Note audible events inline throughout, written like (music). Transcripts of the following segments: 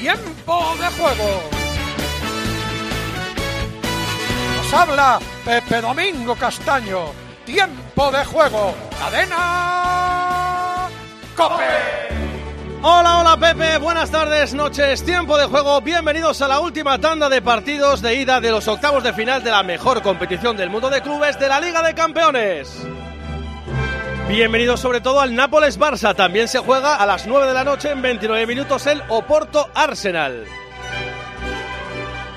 Tiempo de juego. Nos habla Pepe Domingo Castaño. Tiempo de juego. Cadena. Cope. Hola, hola Pepe, buenas tardes, noches, tiempo de juego, bienvenidos a la última tanda de partidos de ida de los octavos de final de la mejor competición del mundo de clubes de la Liga de Campeones. Bienvenidos sobre todo al Nápoles-Barça, también se juega a las 9 de la noche en 29 minutos el Oporto-Arsenal.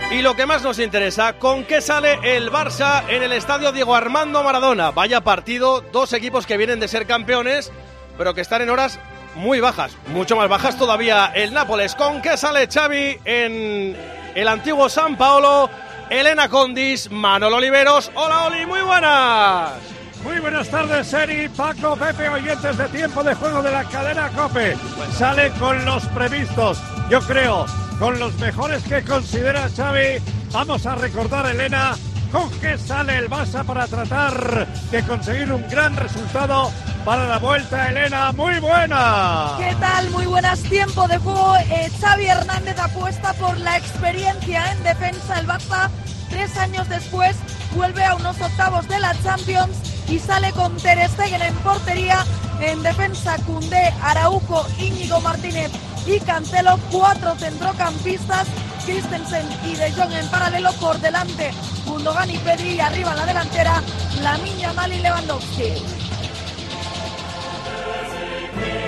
Y lo que más nos interesa, ¿con qué sale el Barça en el estadio Diego Armando Maradona? Vaya partido, dos equipos que vienen de ser campeones, pero que están en horas muy bajas, mucho más bajas todavía el Nápoles. ¿Con qué sale Xavi en el antiguo San Paolo? Elena Condis, Manolo Oliveros. Hola Oli, muy buenas. Muy buenas tardes, Eri, Paco, Pepe, oyentes de tiempo de juego de la cadena Cope. Sale con los previstos, yo creo, con los mejores que considera Xavi. Vamos a recordar, Elena, con qué sale el Barça para tratar de conseguir un gran resultado para la vuelta, Elena. Muy buena. ¿Qué tal? Muy buenas. Tiempo de juego. Eh, Xavi Hernández apuesta por la experiencia en defensa. El Barça, tres años después, vuelve a unos octavos de la Champions y sale con Ter Stegen en portería. En defensa, Cundé, Araujo, Íñigo Martínez y Cancelo. Cuatro centrocampistas. Christensen y De Jong en paralelo por delante. Gundogan y Pedri y arriba en la delantera. La Miña Mal y Lewandowski.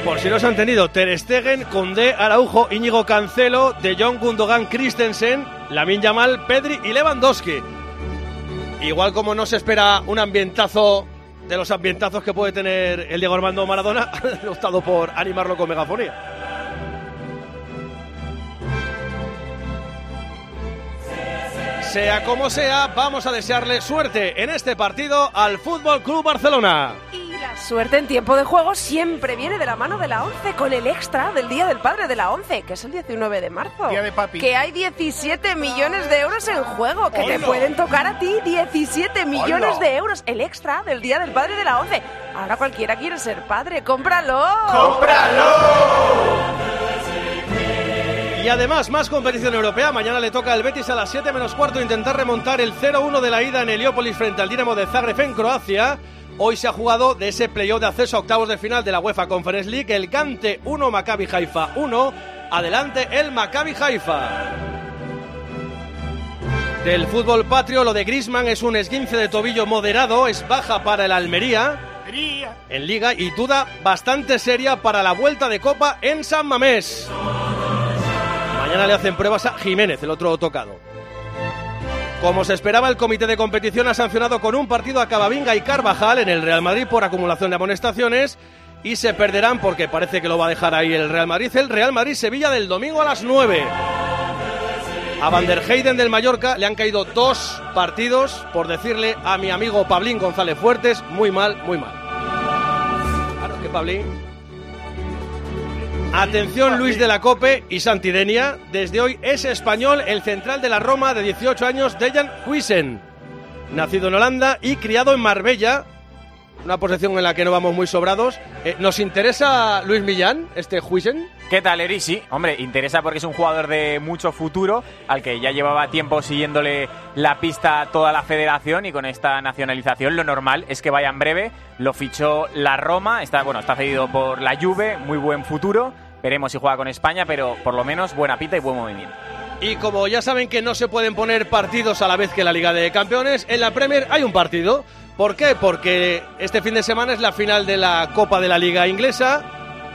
Por si no se han entendido, Ter Stegen, Condé, Araujo, Íñigo Cancelo, De Jong, Gundogan, Christensen, Lamin Yamal, Pedri y Lewandowski. Igual como no se espera un ambientazo de los ambientazos que puede tener el Diego Armando Maradona, (laughs) han optado por animarlo con megafonía. Sea como sea, vamos a desearle suerte en este partido al Fútbol Club Barcelona. La suerte en tiempo de juego siempre viene de la mano de la 11 con el extra del Día del Padre de la 11, que es el 19 de marzo. Día de papi. Que hay 17 millones de euros en juego, que te pueden tocar a ti 17 millones ¡Hola! de euros. El extra del Día del Padre de la 11. Ahora cualquiera quiere ser padre, cómpralo. Y además, más competición europea. Mañana le toca al Betis a las 7 menos cuarto intentar remontar el 0-1 de la ida en Heliópolis frente al Dinamo de Zagreb en Croacia. Hoy se ha jugado de ese playoff de acceso a octavos de final de la UEFA Conference League. El Cante 1, Maccabi Haifa 1. Adelante el Maccabi Haifa. Del fútbol patrio, lo de Grisman es un esguince de tobillo moderado, es baja para el Almería en Liga y duda bastante seria para la vuelta de Copa en San Mamés. Mañana le hacen pruebas a Jiménez, el otro tocado. Como se esperaba, el comité de competición ha sancionado con un partido a Cavavinga y Carvajal en el Real Madrid por acumulación de amonestaciones y se perderán porque parece que lo va a dejar ahí el Real Madrid. El Real Madrid-Sevilla del domingo a las 9. A Van der Heyden del Mallorca le han caído dos partidos por decirle a mi amigo Pablín González Fuertes muy mal, muy mal. Claro que Pablín. Atención Luis de la Cope y Santidenia. Desde hoy es español el central de la Roma de 18 años, Dejan Huisen. Nacido en Holanda y criado en Marbella. Una posición en la que no vamos muy sobrados. Eh, ¿Nos interesa Luis Millán, este Huisen? ¿Qué tal, Eri? Sí, hombre, interesa porque es un jugador de mucho futuro, al que ya llevaba tiempo siguiéndole la pista toda la federación y con esta nacionalización lo normal es que vaya en breve. Lo fichó la Roma, está, bueno, está cedido por la Juve, muy buen futuro. Veremos si juega con España, pero por lo menos buena pita y buen movimiento. Y como ya saben que no se pueden poner partidos a la vez que la Liga de Campeones, en la Premier hay un partido. ¿Por qué? Porque este fin de semana es la final de la Copa de la Liga Inglesa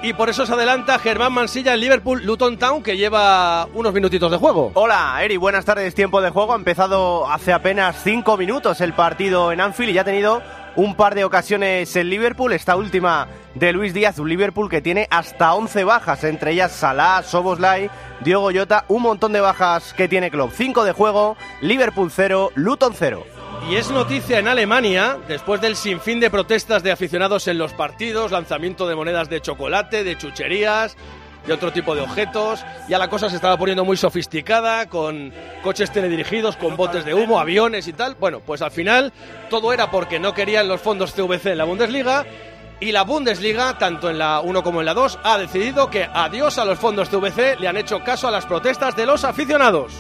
y por eso se adelanta Germán Mansilla en Liverpool Luton Town que lleva unos minutitos de juego. Hola, Eri, buenas tardes. Tiempo de juego. Ha empezado hace apenas cinco minutos el partido en Anfield y ya ha tenido un par de ocasiones el Liverpool, esta última de Luis Díaz, un Liverpool que tiene hasta 11 bajas, entre ellas Salah, Soboslai, Diogo Jota, un montón de bajas que tiene Klopp. 5 de juego, Liverpool 0, Luton 0. Y es noticia en Alemania, después del sinfín de protestas de aficionados en los partidos, lanzamiento de monedas de chocolate, de chucherías, de otro tipo de objetos. Ya la cosa se estaba poniendo muy sofisticada, con coches teledirigidos, con botes de humo, aviones y tal. Bueno, pues al final todo era porque no querían los fondos CVC en la Bundesliga. Y la Bundesliga, tanto en la 1 como en la 2, ha decidido que adiós a los fondos CVC le han hecho caso a las protestas de los aficionados.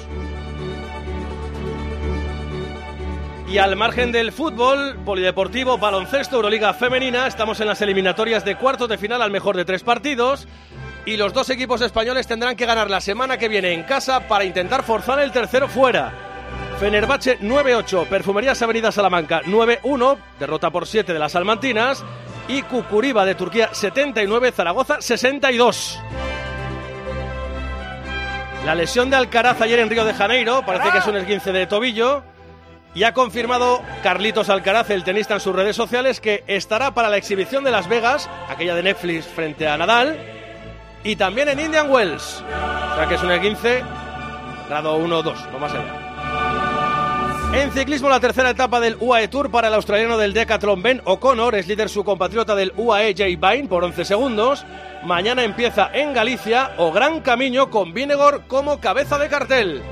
Y al margen del fútbol, polideportivo, baloncesto, Euroliga femenina, estamos en las eliminatorias de cuartos de final al mejor de tres partidos. Y los dos equipos españoles tendrán que ganar la semana que viene en casa para intentar forzar el tercero fuera. Fenerbahce 9-8, Perfumerías Avenida Salamanca 9-1, derrota por 7 de las Almantinas. Y Cucuriba de Turquía 79, Zaragoza 62. La lesión de Alcaraz ayer en Río de Janeiro, parece que es un esguince de tobillo. Y ha confirmado Carlitos Alcaraz, el tenista, en sus redes sociales, que estará para la exhibición de Las Vegas, aquella de Netflix frente a Nadal, y también en Indian Wells. O sea que es un E15, grado 1-2, no más allá. En ciclismo, la tercera etapa del UAE Tour para el australiano del Decathlon Ben O'Connor. Es líder su compatriota del UAE Jay Vine por 11 segundos. Mañana empieza en Galicia o Gran Camino con Vinegor como cabeza de cartel.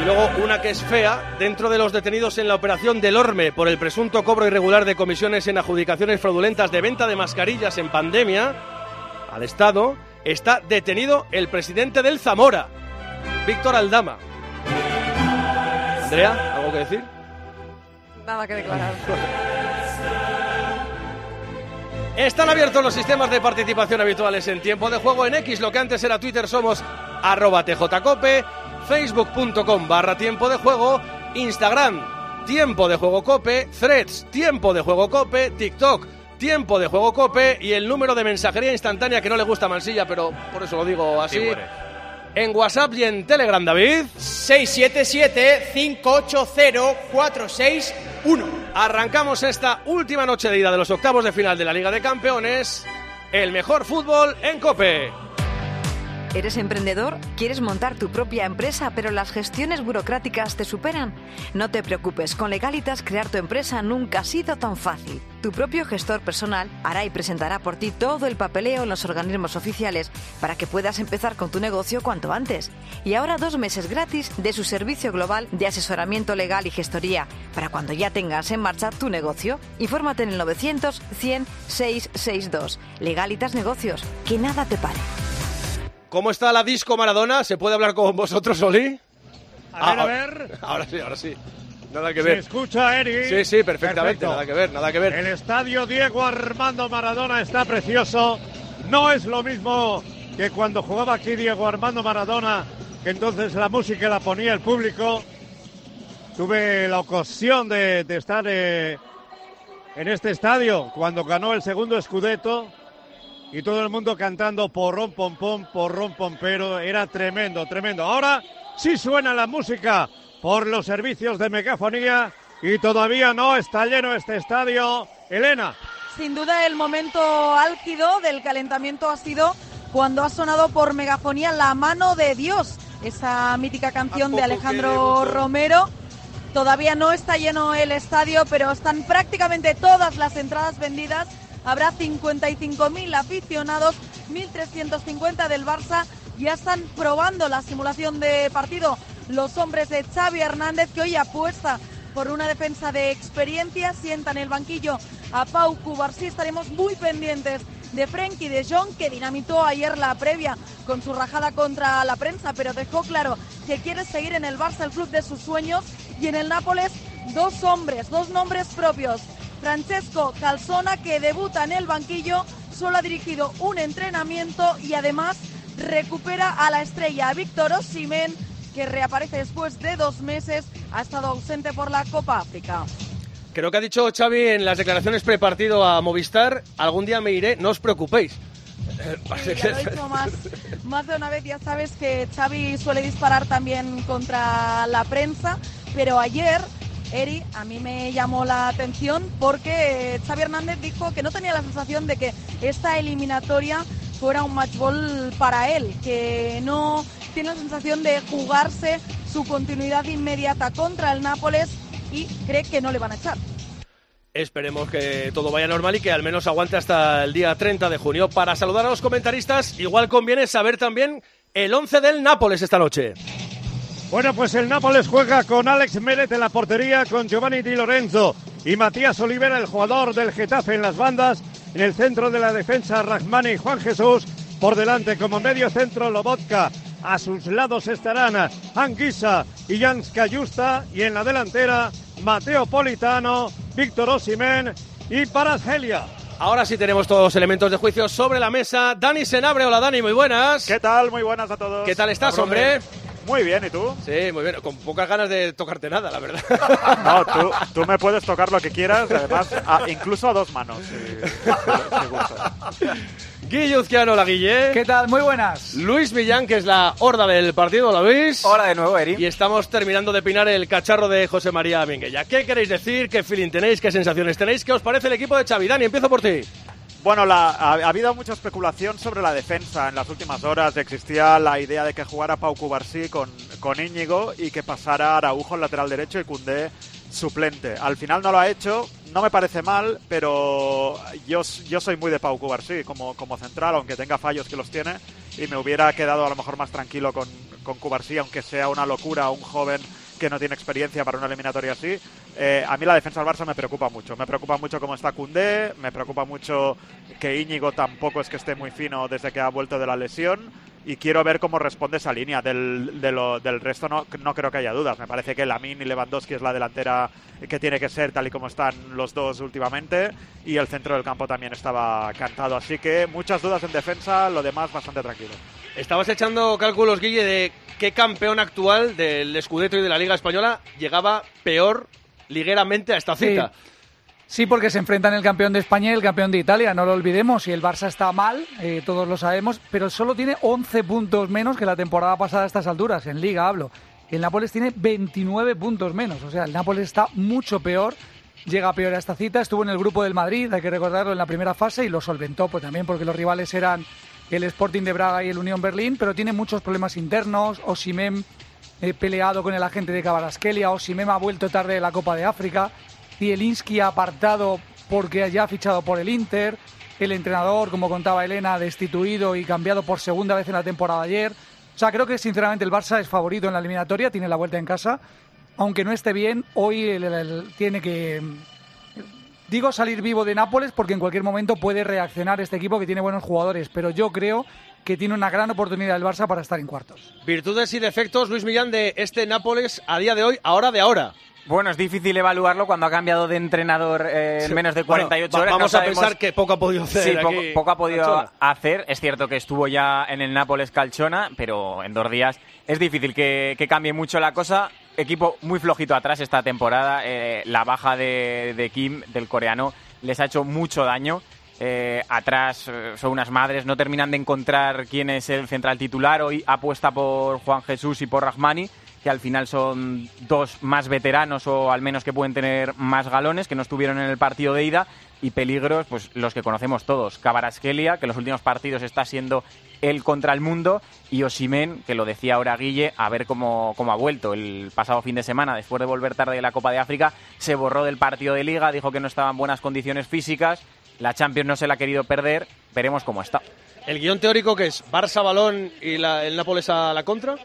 Y luego una que es fea, dentro de los detenidos en la operación del Orme por el presunto cobro irregular de comisiones en adjudicaciones fraudulentas de venta de mascarillas en pandemia al Estado, está detenido el presidente del Zamora, Víctor Aldama. Andrea, ¿algo que decir? Nada que declarar. (laughs) Están abiertos los sistemas de participación habituales en tiempo de juego en X, lo que antes era Twitter somos arroba tjcope, facebook.com barra tiempo de juego, Instagram tiempo de juego cope, threads tiempo de juego cope, TikTok tiempo de juego cope y el número de mensajería instantánea que no le gusta a Mansilla, pero por eso lo digo así. En WhatsApp y en Telegram, David. 677-580-461. Arrancamos esta última noche de ida de los octavos de final de la Liga de Campeones. El mejor fútbol en Cope. ¿Eres emprendedor? ¿Quieres montar tu propia empresa pero las gestiones burocráticas te superan? No te preocupes, con Legalitas crear tu empresa nunca ha sido tan fácil. Tu propio gestor personal hará y presentará por ti todo el papeleo en los organismos oficiales para que puedas empezar con tu negocio cuanto antes. Y ahora dos meses gratis de su servicio global de asesoramiento legal y gestoría para cuando ya tengas en marcha tu negocio. Infórmate en el 900 100 662. Legalitas Negocios. Que nada te pare. ¿Cómo está la disco Maradona? ¿Se puede hablar con vosotros, Oli? A ver, a Ah, ver. Ahora sí, ahora sí. Nada que ¿Se ver. escucha, Eri? Sí, sí, perfectamente. Perfecto. Nada que ver, nada que ver. El estadio Diego Armando Maradona está precioso. No es lo mismo que cuando jugaba aquí Diego Armando Maradona, que entonces la música la ponía el público. Tuve la ocasión de, de estar eh, en este estadio cuando ganó el segundo Scudetto y todo el mundo cantando porrón pom pom, porrón pompero. Era tremendo, tremendo. Ahora sí suena la música por los servicios de megafonía y todavía no está lleno este estadio. Elena. Sin duda el momento álgido del calentamiento ha sido cuando ha sonado por megafonía La mano de Dios, esa mítica canción de Alejandro Romero. Todavía no está lleno el estadio, pero están prácticamente todas las entradas vendidas. Habrá 55.000 aficionados, 1.350 del Barça. Ya están probando la simulación de partido los hombres de Xavi Hernández, que hoy apuesta por una defensa de experiencia. Sientan el banquillo a Pau Cubarsí. Estaremos muy pendientes de Frenkie de Jong, que dinamitó ayer la previa con su rajada contra la prensa, pero dejó claro que quiere seguir en el Barça, el club de sus sueños, y en el Nápoles dos hombres, dos nombres propios. Francesco Calzona, que debuta en el banquillo, solo ha dirigido un entrenamiento y además recupera a la estrella Víctor Osimhen, que reaparece después de dos meses, ha estado ausente por la Copa África. Creo que ha dicho Xavi en las declaraciones prepartido a Movistar, algún día me iré, no os preocupéis. Sí, (laughs) ya lo he dicho más, (laughs) más de una vez, ya sabes que Xavi suele disparar también contra la prensa, pero ayer Eri, a mí me llamó la atención porque eh, Xavi Hernández dijo que no tenía la sensación de que esta eliminatoria fuera un match ball para él, que no tiene la sensación de jugarse su continuidad inmediata contra el Nápoles y cree que no le van a echar. Esperemos que todo vaya normal y que al menos aguante hasta el día 30 de junio. Para saludar a los comentaristas, igual conviene saber también el 11 del Nápoles esta noche. Bueno, pues el Nápoles juega con Alex Meret en la portería, con Giovanni Di Lorenzo y Matías Olivera, el jugador del Getafe en las bandas. En el centro de la defensa, Rahmani y Juan Jesús. Por delante, como medio centro, Lobotka. A sus lados estarán Anguisa y Janska Justa. Y en la delantera, Mateo Politano, Víctor Osimén y Paracelia. Ahora sí tenemos todos los elementos de juicio sobre la mesa. Dani Senabre, hola Dani, muy buenas. ¿Qué tal? Muy buenas a todos. ¿Qué tal estás, hombre? Muy bien, ¿y tú? Sí, muy bien. Con pocas ganas de tocarte nada, la verdad. (laughs) No, tú, tú me puedes tocar lo que quieras, además, a- incluso a dos manos, si, si gustas. Guille Uzquiano, la Guille. ¿Qué tal? Muy buenas. Luis Millán, que es la horda del partido, hola Luis. Hola de nuevo, Eri. Y estamos terminando de pinar el cacharro de José María Minguella. ¿Qué queréis decir? ¿Qué feeling tenéis? ¿Qué sensaciones tenéis? ¿Qué os parece el equipo de Xavi? Dani, empiezo por ti. Bueno, la- ha, ha habido mucha especulación sobre la defensa en las últimas horas. Existía la idea de que jugara Pau Cubarsí con, con Íñigo y que pasara Araujo en lateral derecho y Cundé suplente. Al final no lo ha hecho, no me parece mal, pero yo, yo soy muy de Pau Cubarsí como, como central, aunque tenga fallos que los tiene, y me hubiera quedado a lo mejor más tranquilo con, con Cubarsí, aunque sea una locura un joven que no tiene experiencia para una eliminatoria así. Eh, a mí la defensa del Barça me preocupa mucho. Me preocupa mucho cómo está Cundé, me preocupa mucho que Íñigo tampoco es que esté muy fino desde que ha vuelto de la lesión. Y quiero ver cómo responde esa línea. Del, de lo- del resto no, no creo que haya dudas. Me parece que Lamin y Lewandowski es la delantera que tiene que ser tal y como están los dos últimamente. Y el centro del campo también estaba cantado. Así que muchas dudas en defensa, lo demás bastante tranquilo. Estabas echando cálculos, Guille, de qué campeón actual del Scudetto y de la Liga Española llegaba peor ligueramente a esta cita. Sí, porque se enfrentan el campeón de España y el campeón de Italia, no lo olvidemos. Y el Barça está mal, eh, todos lo sabemos, pero solo tiene 11 puntos menos que la temporada pasada a estas alturas, en Liga hablo. El Nápoles tiene 29 puntos menos, o sea, el Nápoles está mucho peor, llega peor a esta cita. Estuvo en el grupo del Madrid, hay que recordarlo, en la primera fase y lo solventó, pues también porque los rivales eran el Sporting de Braga y el Unión Berlín, pero tiene muchos problemas internos. Osimem eh, peleado con el agente de Cabarasquelia, Osimem ha vuelto tarde de la Copa de África, Zielinski apartado porque ya ha fichado por el Inter, el entrenador, como contaba Elena, destituido y cambiado por segunda vez en la temporada ayer. O sea, creo que sinceramente el Barça es favorito en la eliminatoria, tiene la vuelta en casa, aunque no esté bien, hoy el- tiene que... Digo salir vivo de Nápoles porque en cualquier momento puede reaccionar este equipo que tiene buenos jugadores, pero yo creo que tiene una gran oportunidad el Barça para estar en cuartos. Virtudes y defectos, Luis Millán, de este Nápoles a día de hoy, ahora de ahora. Bueno, es difícil evaluarlo cuando ha cambiado de entrenador eh, en menos de 48 Bueno, horas. Vamos No a sabemos- pensar que poco ha podido hacer. Sí, poco, aquí poco ha podido Anchola. hacer. Es cierto que estuvo ya en el Nápoles Calchona, pero en dos días es difícil que, que cambie mucho la cosa. Equipo muy flojito atrás esta temporada. Eh, la baja de, Kim, del coreano, les ha hecho mucho daño. Eh, atrás eh, son unas madres, no terminan de encontrar quién es el central titular. Hoy apuesta por Juan Jesús y por Rahmani, que al final son dos más veteranos o al menos que pueden tener más galones, que no estuvieron en el partido de ida. Y peligros, pues los que conocemos todos. Cabarasquelia, que en los últimos partidos está siendo el contra el mundo. Y Osimen, que lo decía ahora Guille, a ver cómo, cómo ha vuelto. El pasado fin de semana, después de volver tarde de la Copa de África, se borró del partido de liga, dijo que no estaba en buenas condiciones físicas. La Champions no se la ha querido perder. Veremos cómo está. El guion teórico que es Barça balón y la- el Nápoles a la contra.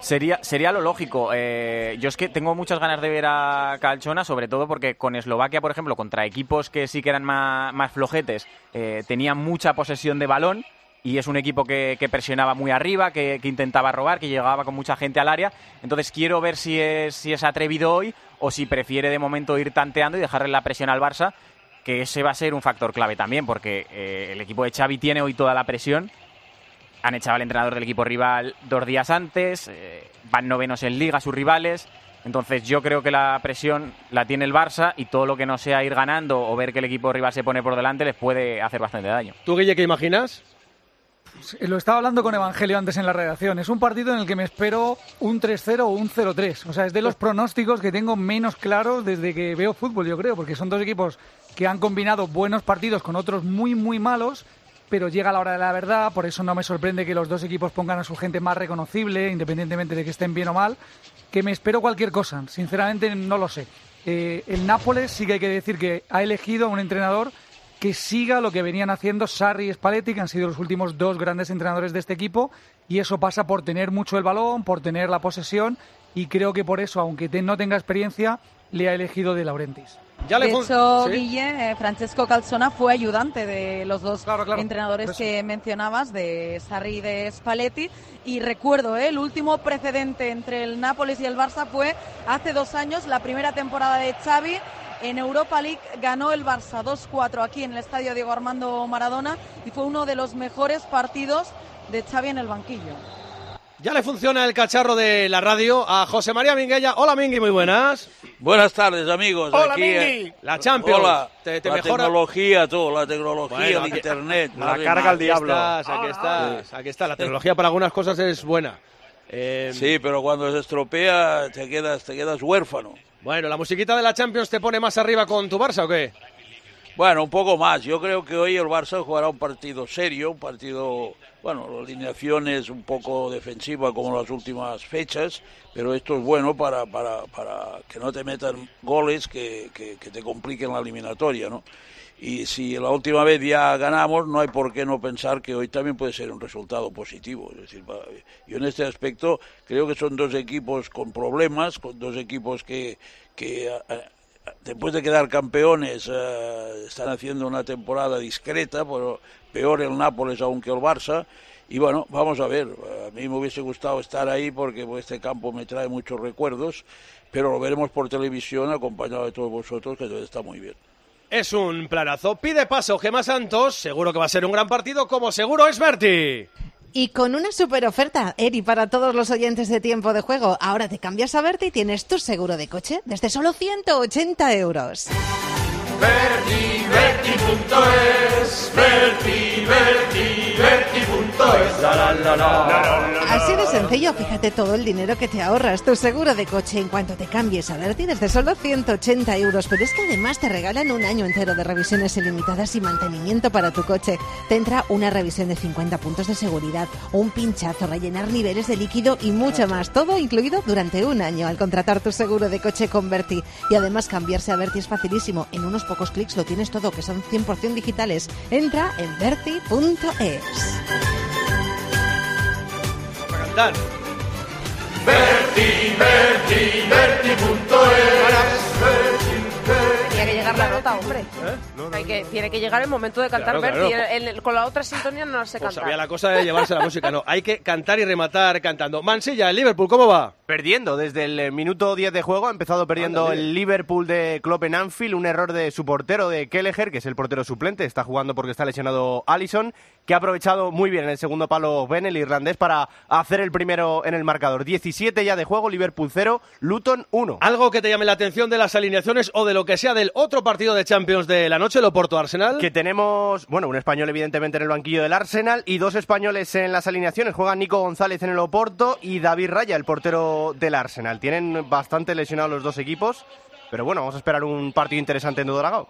Sería, sería lo lógico. Eh, yo es que tengo muchas ganas de ver a Calchona, sobre todo porque con Eslovaquia, por ejemplo, contra equipos que sí que eran más, más flojetes, eh, tenía mucha posesión de balón y es un equipo que, presionaba muy arriba, que, que intentaba robar, que llegaba con mucha gente al área. Entonces quiero ver si es, si es atrevido hoy o si prefiere de momento ir tanteando y dejarle la presión al Barça, que ese va a ser un factor clave también, porque eh, el equipo de Xavi tiene hoy toda la presión han echado al entrenador del equipo rival dos días antes, eh, van novenos en liga sus rivales. Entonces yo creo que la presión la tiene el Barça y todo lo que no sea ir ganando o ver que el equipo rival se pone por delante les puede hacer bastante daño. ¿Tú, Guille, qué imaginas? Lo estaba hablando con Evangelio antes en la redacción. Es un partido en el que me espero un 3-0 o un 0-3. O sea, es de los (laughs) pronósticos que tengo menos claros desde que veo fútbol, yo creo, porque son dos equipos que han combinado buenos partidos con otros muy, muy malos, pero llega la hora de la verdad. Por eso no me sorprende que los dos equipos pongan a su gente más reconocible, independientemente de que estén bien o mal. Que me espero cualquier cosa. Sinceramente, no lo sé. Eh, el Nápoles sí que hay que decir que ha elegido a un entrenador que siga lo que venían haciendo Sarri y Spalletti, que han sido los últimos dos grandes entrenadores de este equipo, y eso pasa por tener mucho el balón, por tener la posesión, y creo que por eso, aunque no tenga experiencia, le ha elegido de Laurentis. Ya de hecho, Guille, eh, Francesco Calzona fue ayudante de los dos entrenadores que mencionabas, de Sarri y de Spalletti. Y recuerdo, eh, el último precedente entre el Nápoles y el Barça fue hace dos años, la primera temporada de Xavi, en Europa League ganó el Barça 2-4 aquí en el estadio Diego Armando Maradona y fue uno de los mejores partidos de Xavi en el banquillo. Ya le funciona el cacharro de la radio a José María Minguella. Hola Mingui, muy buenas. Buenas tardes amigos. Hola Aquí, Mingui. La Champions. Hola. la tecnología, todo, la tecnología, el internet. La carga al diablo. Estás, aquí estás, aquí está. La tecnología para algunas cosas es buena. Eh, sí, pero cuando se estropea te quedas, te quedas huérfano. Bueno, ¿la musiquita de la Champions te pone más arriba con tu Barça o qué? Bueno, un poco más. Yo creo que hoy el Barça jugará un partido serio, un partido, bueno, la alineación es un poco defensiva como las últimas fechas, pero esto es bueno para, para, para que no te metan goles que, que, te compliquen la eliminatoria, ¿no? y si la última vez ya ganamos, no hay por qué no pensar que hoy también puede ser un resultado positivo. Es decir, yo en este aspecto creo que son dos equipos con problemas, con dos equipos que, que eh, después de quedar campeones eh, están haciendo una temporada discreta, pero peor el Nápoles aún que el Barça. Y bueno, vamos a ver, a mí me hubiese gustado estar ahí porque este campo me trae muchos recuerdos, pero lo veremos por televisión acompañado de todos vosotros, que está muy bien. Es un planazo. Pide paso Gema Santos. Seguro que va a ser un gran partido, como seguro es Berti. Y con una super oferta, Eri, para todos los oyentes de tiempo de juego. Ahora te cambias a Berti y tienes tu seguro de coche desde solo 180 euros. Berti.es. La, la, la, Así de sencillo, fíjate todo el dinero que te ahorras. Tu seguro de coche en cuanto te cambies a Berti desde solo 180 euros. Pero es que además te regalan un año entero de revisiones ilimitadas y mantenimiento para tu coche. Te entra una revisión de 50 puntos de seguridad, un pinchazo, rellenar niveles de líquido y mucho más. Todo incluido durante un año al contratar tu seguro de coche con Berti. Y además cambiarse a Berti es facilísimo. En unos pocos clics lo tienes todo, que son 100% digitales. Entra en berti.es. Cantar. Berti, Berti, Berti.es. Tiene que llegar la nota, hombre. Hay que, tiene que llegar el momento de cantar Claro, Berti. claro. El- el- con la otra sintonía no sé Pues cantar. había la cosa de llevarse la música, no. Hay que cantar y rematar cantando. Mansilla, el Liverpool, ¿cómo va? Perdiendo desde el eh, minuto 10 de juego, ha empezado perdiendo el Liverpool de Klopp en Anfield, un error de su portero de Kelleher, que es el portero suplente, está jugando porque está lesionado Allison, que ha aprovechado muy bien en el segundo palo Ben, el irlandés, para hacer el primero en el marcador. 17 ya de juego, Liverpool 0, Luton 1. ¿Algo que te llame la atención de las alineaciones o de lo que sea del otro partido de Champions de la noche, el Oporto Arsenal? Que tenemos, bueno, un español evidentemente en el banquillo del Arsenal y dos españoles en las alineaciones. Juegan Nico González en el Oporto y David Raya, el portero del Arsenal. Tienen bastante lesionados los dos equipos, pero bueno, vamos a esperar un partido interesante en Dragao.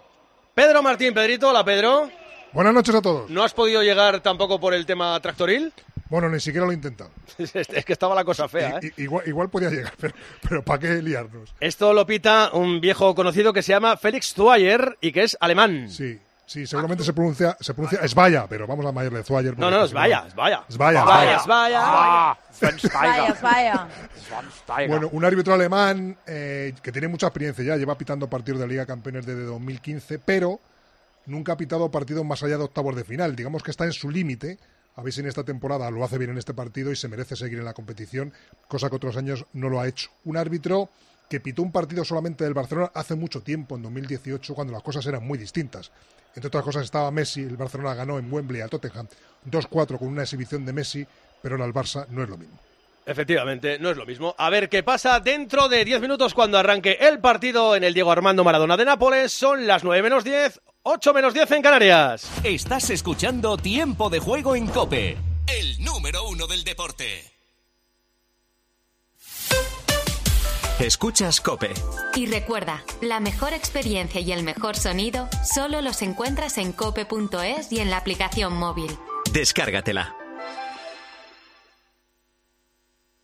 Pedro Martín, Pedrito, hola Pedro. Buenas noches a todos. ¿No has podido llegar tampoco por el tema tractoril? Bueno, ni siquiera lo he intentado. (laughs) es que estaba la cosa fea, ¿eh? igual, igual podía llegar, pero, pero ¿para qué liarnos? Esto lo pita un viejo conocido que se llama Félix Zuayer y que es alemán. Sí, sí, seguramente se pronuncia, se pronuncia Svaya, pero vamos a llamarle Zuayer. No, no, es vaya, es vaya. Svaya. Vaya, Svaya. vaya. Vaya, vaya. Bueno, un árbitro alemán eh, que tiene mucha experiencia ya, lleva pitando partidos de Liga Campeones desde 2015, pero nunca ha pitado partidos más allá de octavos de final. Digamos que está en su límite. A ver si en esta temporada lo hace bien en este partido y se merece seguir en la competición, cosa que otros años no lo ha hecho. Un árbitro que pitó un partido solamente del Barcelona hace mucho tiempo, en 2018, cuando las cosas eran muy distintas. Entre otras cosas estaba Messi, el Barcelona ganó en Wembley al Tottenham 2-4 con una exhibición de Messi, pero ahora el Barça no es lo mismo. Efectivamente, no es lo mismo. A ver qué pasa dentro de 10 minutos cuando arranque el partido en el Diego Armando Maradona de Nápoles. Son las 9 menos 10, 8 menos 10 en Canarias. Estás escuchando Tiempo de Juego en Cope, el número uno del deporte. Escuchas Cope. Y recuerda, la mejor experiencia y el mejor sonido solo los encuentras en cope.es y en la aplicación móvil. Descárgatela.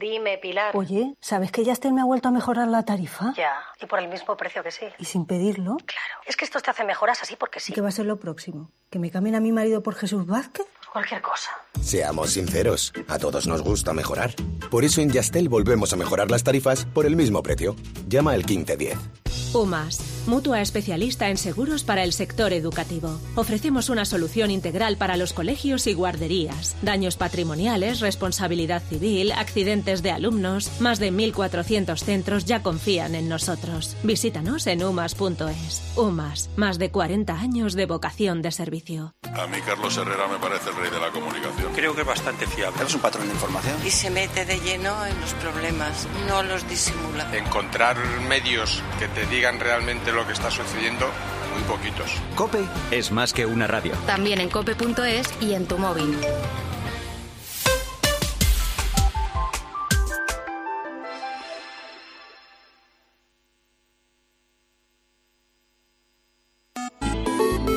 Dime, Pilar. Oye, ¿sabes que Yastel me ha vuelto a mejorar la tarifa? Ya, y por el mismo precio que sí. ¿Y sin pedirlo? Claro. Es que esto te hace mejoras así porque sí. ¿Y qué va a ser lo próximo? ¿Que me cambien a mi marido por Jesús Vázquez? Cualquier cosa. Seamos sinceros, a todos nos gusta mejorar. Por eso en Yastel volvemos a mejorar las tarifas por el mismo precio. Llama al 1510. UMAS, mutua especialista en seguros para el sector educativo. Ofrecemos una solución integral para los colegios y guarderías. Daños patrimoniales, responsabilidad civil, accidentes de alumnos. Más de 1.400 centros ya confían en nosotros. Visítanos en umas.es. UMAS, más de 40 años de vocación de servicio. A mí Carlos Herrera me parece el rey de la comunicación. Creo que es bastante fiable. Es un patrón de información. Y se mete de lleno en los problemas, no los disimula. Encontrar medios que te digan realmente lo que está sucediendo, muy poquitos. Cope es más que una radio. También en cope.es y en tu móvil.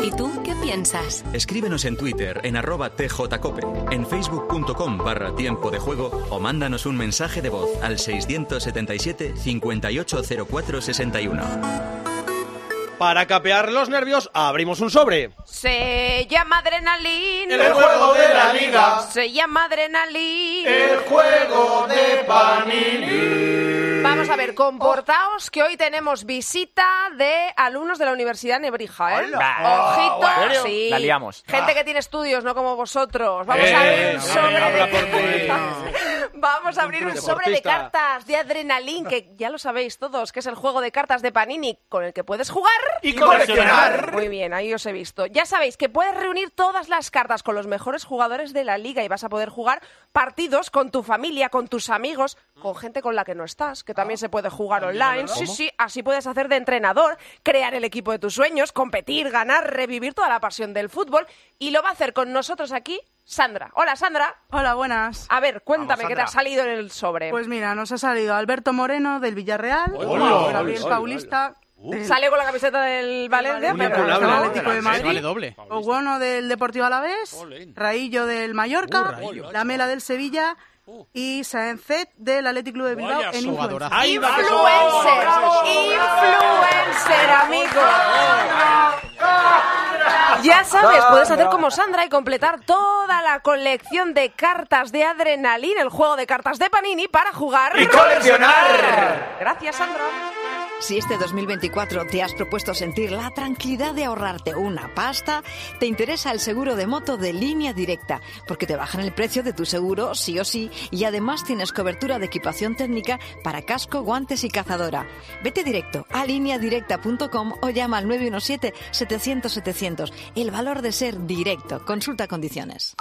¿Y tú qué piensas? Escríbenos en Twitter en arroba tjcope, en facebook.com barra tiempo de juego o mándanos un mensaje de voz al 677 580461. Para capear los nervios, abrimos un sobre. Se llama Adrenalina. El juego de la liga. Se llama Adrenalina. El juego de Panini. Vamos a ver, comportaos que hoy tenemos visita de alumnos de la Universidad Nebrija, ¿eh? Bah. Ojito, sí. La liamos. Gente que tiene estudios, no como vosotros. Vamos a Eh, un sobre. Vamos a abrir un sobre de cartas de Adrenalin, que ya lo sabéis todos, que es el juego de cartas de Panini con el que puedes jugar Y coleccionar. Muy bien, ahí os he visto. Ya sabéis que puedes reunir todas las cartas con los mejores jugadores de la liga y vas a poder jugar partidos con tu familia, con tus amigos, con gente con la que no estás, que también se puede jugar online. Sí, sí, así puedes hacer de entrenador, crear el equipo de tus sueños, competir, ganar, revivir toda la pasión del fútbol y lo va a hacer con nosotros aquí Sandra. Hola, Sandra. Hola, buenas. A ver, cuéntame Vamos, qué te ha Sandra. salido en el sobre. Pues mira, nos ha salido Alberto Moreno del Villarreal, Hola. Gabriel Hola. Paulista. del- Sale con la camiseta del Valencia, Un pero del Atlético de Madrid, vale doble. Oguono del Deportivo Alavés, Raillo del Mallorca, Uh, Raillo. Lamela del Sevilla y Saenzet del Athletic Club de Bilbao Vaya en influencer. Ahí va, Influencer, influencer, amigo. Ya sabes, puedes hacer como Sandra y completar toda la colección de cartas de Adrenalin, el juego de cartas de Panini, para jugar Y coleccionar. Gracias, Sandra. Si este 2024 te has propuesto sentir la tranquilidad de ahorrarte una pasta, te interesa el seguro de moto de línea directa, porque te bajan el precio de tu seguro sí o sí y además tienes cobertura de equipación técnica para casco, guantes y cazadora. Vete directo a lineadirecta.com o llama al 917-700-700. El valor de ser directo. Consulta condiciones.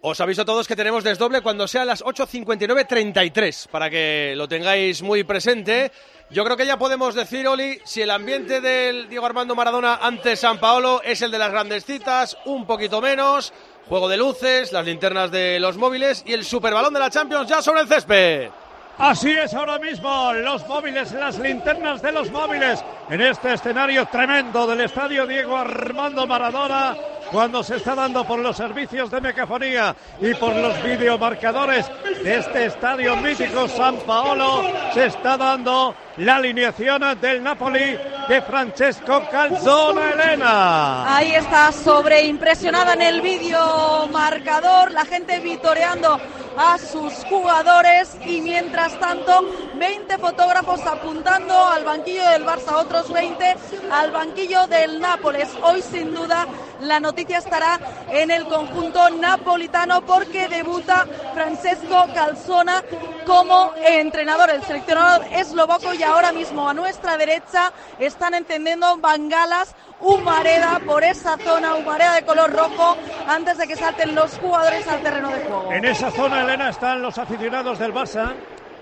Os aviso a todos que tenemos desdoble cuando sea las 8.59.33, para que lo tengáis muy presente. Yo creo que ya podemos decir, Oli, si el ambiente del Diego Armando Maradona ante San Paolo es el de las grandes citas, un poquito menos, juego de luces, las linternas de los móviles y el superbalón de la Champions ya sobre el césped. Así es ahora mismo, los móviles, las linternas de los móviles, en este escenario tremendo del estadio Diego Armando Maradona, cuando se está dando por los servicios de mecafonía y por los videomarcadores de este estadio mítico San Paolo, se está dando la alineación del Napoli de Francesco Calzona Elena. Ahí está sobreimpresionada en el vídeo marcador, la gente vitoreando a sus jugadores y mientras tanto 20 fotógrafos apuntando al banquillo del Barça, otros 20 al banquillo del Nápoles. Hoy sin duda la noticia estará en el conjunto napolitano porque debuta Francesco Calzona como entrenador. El seleccionador eslovaco y ahora mismo a nuestra derecha están encendiendo bangalas humareda por esa zona, humareda de color rojo, antes de que salten los jugadores al terreno de juego. En esa zona, Elena, están los aficionados del Barça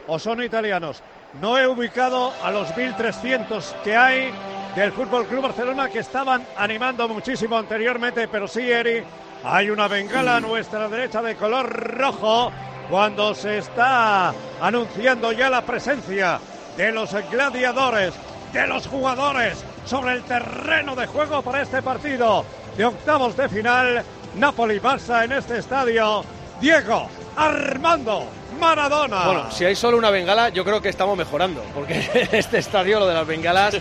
o son italianos. No he ubicado a los 1.300 que hay del Fútbol Club Barcelona que estaban animando muchísimo anteriormente, pero sí, Eri, hay una bengala a nuestra derecha de color rojo cuando se está anunciando ya la presencia de los gladiadores, de los jugadores sobre el terreno de juego para este partido de octavos de final. Napoli-Barça en este estadio. Diego Armando Maradona. Bueno, si hay solo una bengala, yo creo que estamos mejorando, porque (laughs) este estadio lo de las bengalas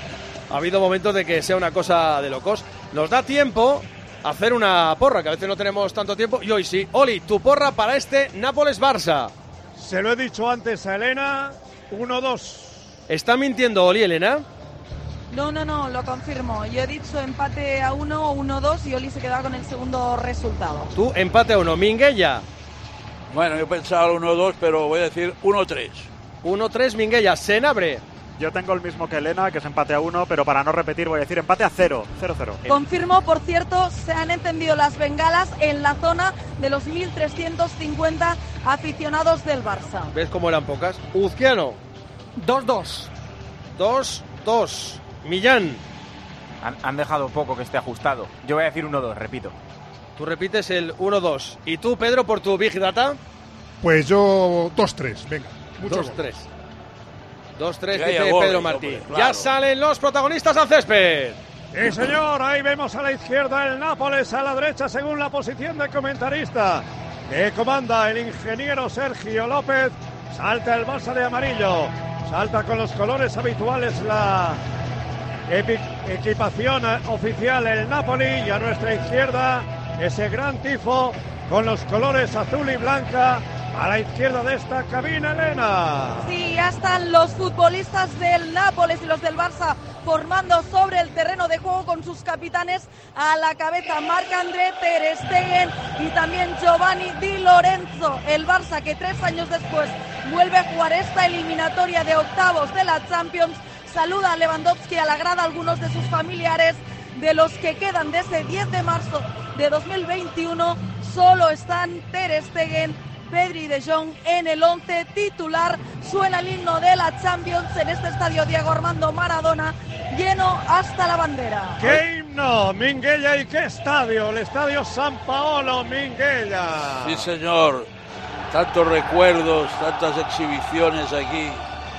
ha habido momentos de que sea una cosa de locos. Nos da tiempo a hacer una porra, que a veces no tenemos tanto tiempo, y hoy sí. Oli, tu porra para este Nápoles-Barça. Se lo he dicho antes a Elena, 1-2. ¿Está mintiendo Oli, Elena? No, no, no, lo confirmo. Yo he dicho empate a 1, 1-2 y Oli se queda con el segundo resultado. Tú, empate a 1. Minguella. Bueno, yo pensaba 1-2, pero voy a decir 1-3. 1-3, Minguella. Senabre. Yo tengo el mismo que Elena, que es empate a 1, pero para no repetir voy a decir empate a 0. 0-0. Confirmo, por cierto, se han encendido las bengalas en la zona de los 1.350 aficionados del Barça. ¿Ves cómo eran pocas? Uzquiano. 2-2. 2-2. Millán. Han, han, dejado poco que esté ajustado. Yo voy a decir 1-2, repito. Tú repites el 1-2. ¿Y tú, Pedro, por tu Big Data? Pues yo 2-3, venga. 2-3. 2-3 dice Pedro Martí. Hombre, claro. Ya salen los protagonistas al césped. Sí, señor, ahí vemos a la izquierda el Nápoles, a la derecha según la posición de comentarista. Que comanda el ingeniero Sergio López. Salta el Barça de amarillo. Salta con los colores habituales la equipación oficial el Napoli y a nuestra izquierda ese gran tifo con los colores azul y blanca a la izquierda de esta cabina, Elena. Sí, ya están los futbolistas del Nápoles y los del Barça formando sobre el terreno de juego con sus capitanes a la cabeza Marc-André Ter Stegen y también Giovanni Di Lorenzo. El Barça que tres años después vuelve a jugar esta eliminatoria de octavos de la Champions. Saluda a Lewandowski a la grada algunos de sus familiares de los que quedan desde 10 de marzo de 2021. Solo están Ter Stegen, Pedri de Jong en el 11 titular. Suena el himno de la Champions en este estadio Diego Armando Maradona, lleno hasta la bandera. ¡Qué himno! Minguella y qué estadio, el estadio San Paolo, Minguella. Sí, señor. Tantos recuerdos, tantas exhibiciones aquí.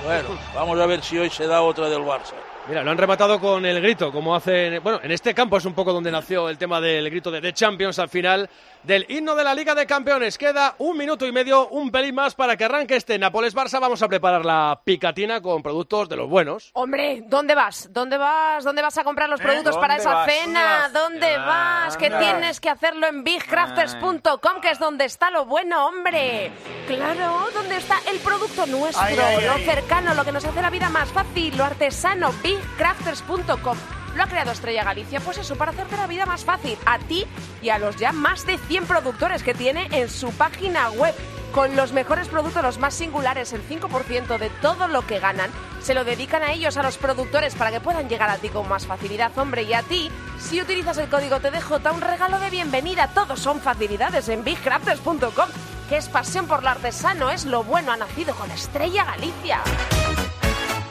Bueno, (laughs) vamos a ver si hoy se da otra del Barça. Mira, lo han rematado con el grito, como hacen. Bueno, en este campo es un poco donde nació el tema del grito de The Champions al final del himno de la Liga de Campeones. Queda un minuto y medio, un pelín más para que arranque este Nápoles-Barça. Vamos a preparar la picatina con productos de los buenos. Hombre, ¿dónde vas? ¿Dónde vas? ¿Dónde vas a comprar los productos ¿Eh? para esa vas? cena? ¿Dónde Ah, vas? Que tienes que hacerlo en bigcrafters.com, que es donde está lo bueno, hombre. Claro, donde está el producto nuestro, Ay, ay, lo ay. cercano, lo que nos hace la vida más fácil, lo artesano, bigcrafters.com. Lo ha creado Estrella Galicia, pues eso, para hacerte la vida más fácil, a ti y a los ya más de 100 productores que tiene en su página web. Con los mejores productos, los más singulares, el 5% de todo lo que ganan, se lo dedican a ellos, a los productores, para que puedan llegar a ti con más facilidad, hombre. Y a ti, si utilizas el código TDJ, un regalo de bienvenida. Todos son facilidades en bigcrafters.com, que es pasión por lo artesano, es lo bueno, ha nacido con Estrella Galicia.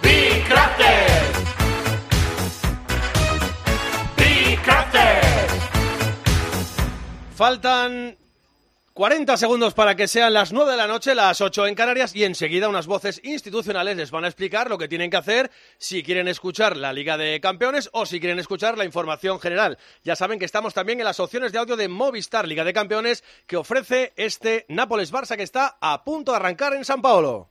Big Crafters. Faltan 40 segundos para que sean las 9 de la noche, las 8 en Canarias, y enseguida unas voces institucionales les van a explicar lo que tienen que hacer si quieren escuchar la Liga de Campeones o si quieren escuchar la información general. Ya saben que estamos también en las opciones de audio de Movistar Liga de Campeones que ofrece este Nápoles-Barça que está a punto de arrancar en San Paolo.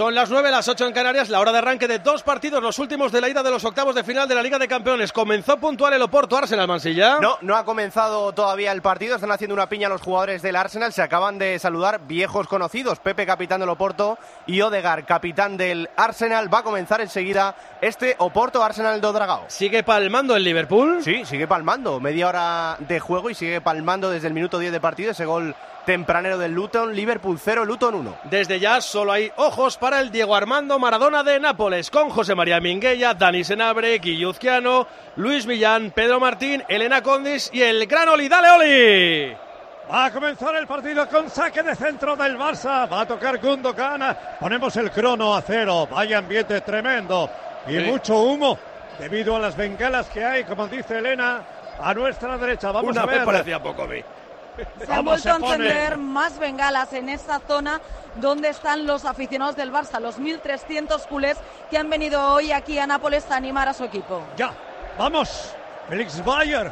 Son las 9, las 8 en Canarias, la hora de arranque de dos partidos, los últimos de la ida de los octavos de final de la Liga de Campeones. Comenzó puntual el Oporto Arsenal Mansilla. No, no ha comenzado todavía el partido, están haciendo una piña los jugadores del Arsenal, se acaban de saludar viejos conocidos, Pepe capitán del Oporto y Odegar capitán del Arsenal. Va a comenzar enseguida este Oporto Arsenal do Dragao. ¿Sigue palmando el Liverpool? Sí, sigue palmando, media hora de juego y sigue palmando desde el minuto 10 de partido ese gol tempranero del Luton, Liverpool 0, Luton 1. Desde ya solo hay ojos para el Diego Armando Maradona de Nápoles, con José María Minguella, Dani Senabre, Guilluzquiano, Luis Millán, Pedro Martín, Elena Condis y el gran Oli. ¡Dale, Oli! Va a comenzar el partido con saque de centro del Barça. Va a tocar Gundogan. Ponemos el crono a cero. Vaya ambiente tremendo. Y Sí. mucho humo debido a las bengalas que hay, como dice Elena, a nuestra derecha. Vamos Una a vez ver. parecía poco mí. Se han ¿Cómo vuelto se a encender más bengalas en esa zona donde están los aficionados del Barça, los 1.300 culés que han venido hoy aquí a Nápoles a animar a su equipo. Ya, vamos. Félix Bayer.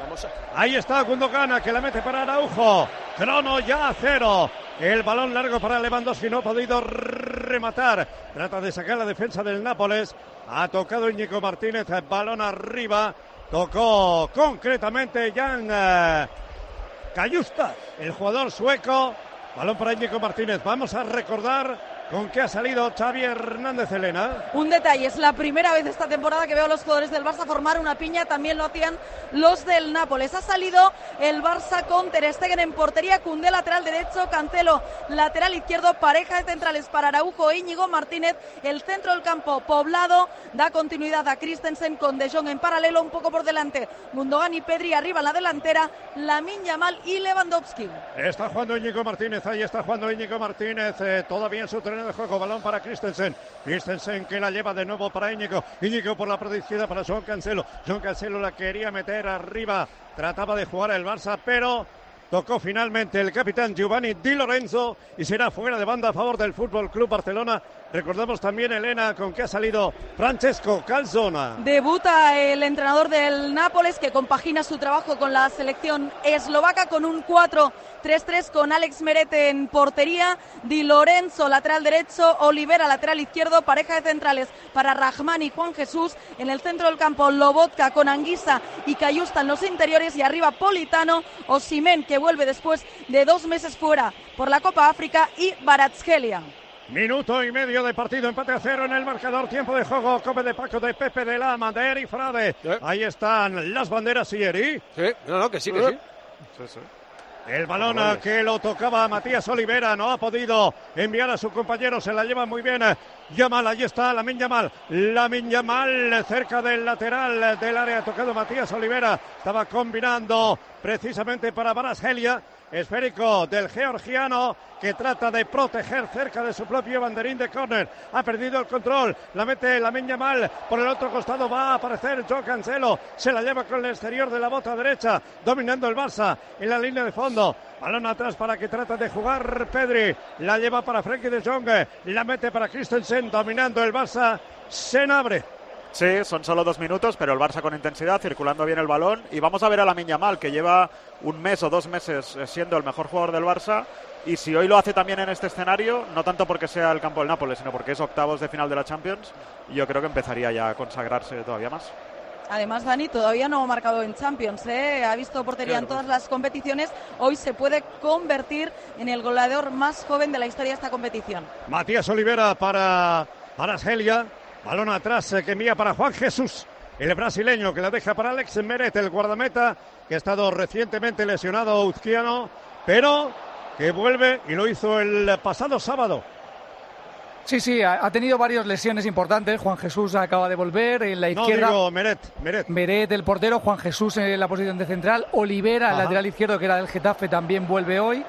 Ahí está Gundogan que la mete para Araujo. Crono ya a cero. El balón largo para Lewandowski no ha podido rematar. Trata de sacar la defensa del Nápoles. Ha tocado Íñigo Martínez. Balón arriba. Tocó concretamente Jan eh, Cayusta, el jugador sueco. Balón para Íñigo Martínez. Vamos a recordar con qué ha salido Xavi Hernández Elena. Un detalle, es la primera vez esta temporada que veo a los jugadores del Barça formar una piña, también lo hacían los del Nápoles. Ha salido el Barça con Ter Stegen en portería, Cundé lateral derecho, Cancelo lateral izquierdo, pareja de centrales para Araujo e Íñigo Martínez, el centro del campo poblado, da continuidad a Christensen con De Jong en paralelo, un poco por delante, Gundogan y Pedri arriba en la delantera, Lamin Yamal y Lewandowski. Está jugando Íñigo Martínez, ahí está jugando Íñigo Martínez, eh, todavía en su de juego, balón para Christensen, Christensen que la lleva de nuevo para Íñigo, Íñigo por la parte izquierda para John Cancelo, John Cancelo la quería meter arriba, trataba de jugar el Barça, pero tocó finalmente el capitán Giovanni Di Lorenzo y será fuera de banda a favor del Fútbol Club Barcelona. Recordamos también, Elena, con que ha salido Francesco Calzona. Debuta el entrenador del Nápoles que compagina su trabajo con la selección eslovaca con un 4-3-3 con Alex Merete en portería, Di Lorenzo lateral derecho, Olivera lateral izquierdo, pareja de centrales para Rahman y Juan Jesús, en el centro del campo Lobotka con Anguisa y Cayusta en los interiores y arriba Politano, Osimen que vuelve después de dos meses fuera por la Copa África y Baratskelia. Minuto y medio de partido, empate a cero en el marcador, tiempo de juego, cope de Paco, de Pepe, de Lama, de Eri Frade. Ahí están las banderas y Eri. Sí, no, no, que sí, que sí. El balón que lo tocaba Matías Olivera no ha podido enviar a su compañero, se la lleva muy bien. eh, Yamal, ahí está, Lamin Yamal. Lamin Yamal cerca del lateral del área, ha tocado Matías Olivera. Estaba combinando precisamente para Barasgelia. Esférico del georgiano que trata de proteger cerca de su propio banderín de córner. Ha perdido el control. La mete la miña mal. Por el otro costado va a aparecer Joe Cancelo. Se la lleva con el exterior de la bota derecha. Dominando el Barça en la línea de fondo. Balón atrás para que trata de jugar Pedri. La lleva para Frenkie de Jong. La mete para Christensen. Dominando el Barça. Se abre. Sí, son solo dos minutos, pero el Barça con intensidad, circulando bien el balón. Y vamos a ver a la Mal, que lleva un mes o dos meses eh, siendo el mejor jugador del Barça. Y si hoy lo hace también en este escenario, no tanto porque sea el campo del Nápoles, sino porque es octavos de final de la Champions, yo creo que empezaría ya a consagrarse todavía más. Además, Dani todavía no ha marcado en Champions, ¿eh? ha visto portería en Claro. todas las competiciones. Hoy se puede convertir en el goleador más joven de la historia de esta competición. Matías Olivera para, para Argelia. Balón atrás eh, que envía para Juan Jesús. El brasileño que la deja para Alex Meret, el guardameta que ha estado recientemente lesionado Uzquiano, pero que vuelve y lo hizo el pasado sábado. Sí, sí, ha, tenido varias lesiones importantes. Juan Jesús acaba de volver en la No izquierda. digo Meret, Meret. Meret, el portero, Juan Jesús en la posición de central, Olivera, el lateral izquierdo, que era del Getafe, también vuelve hoy.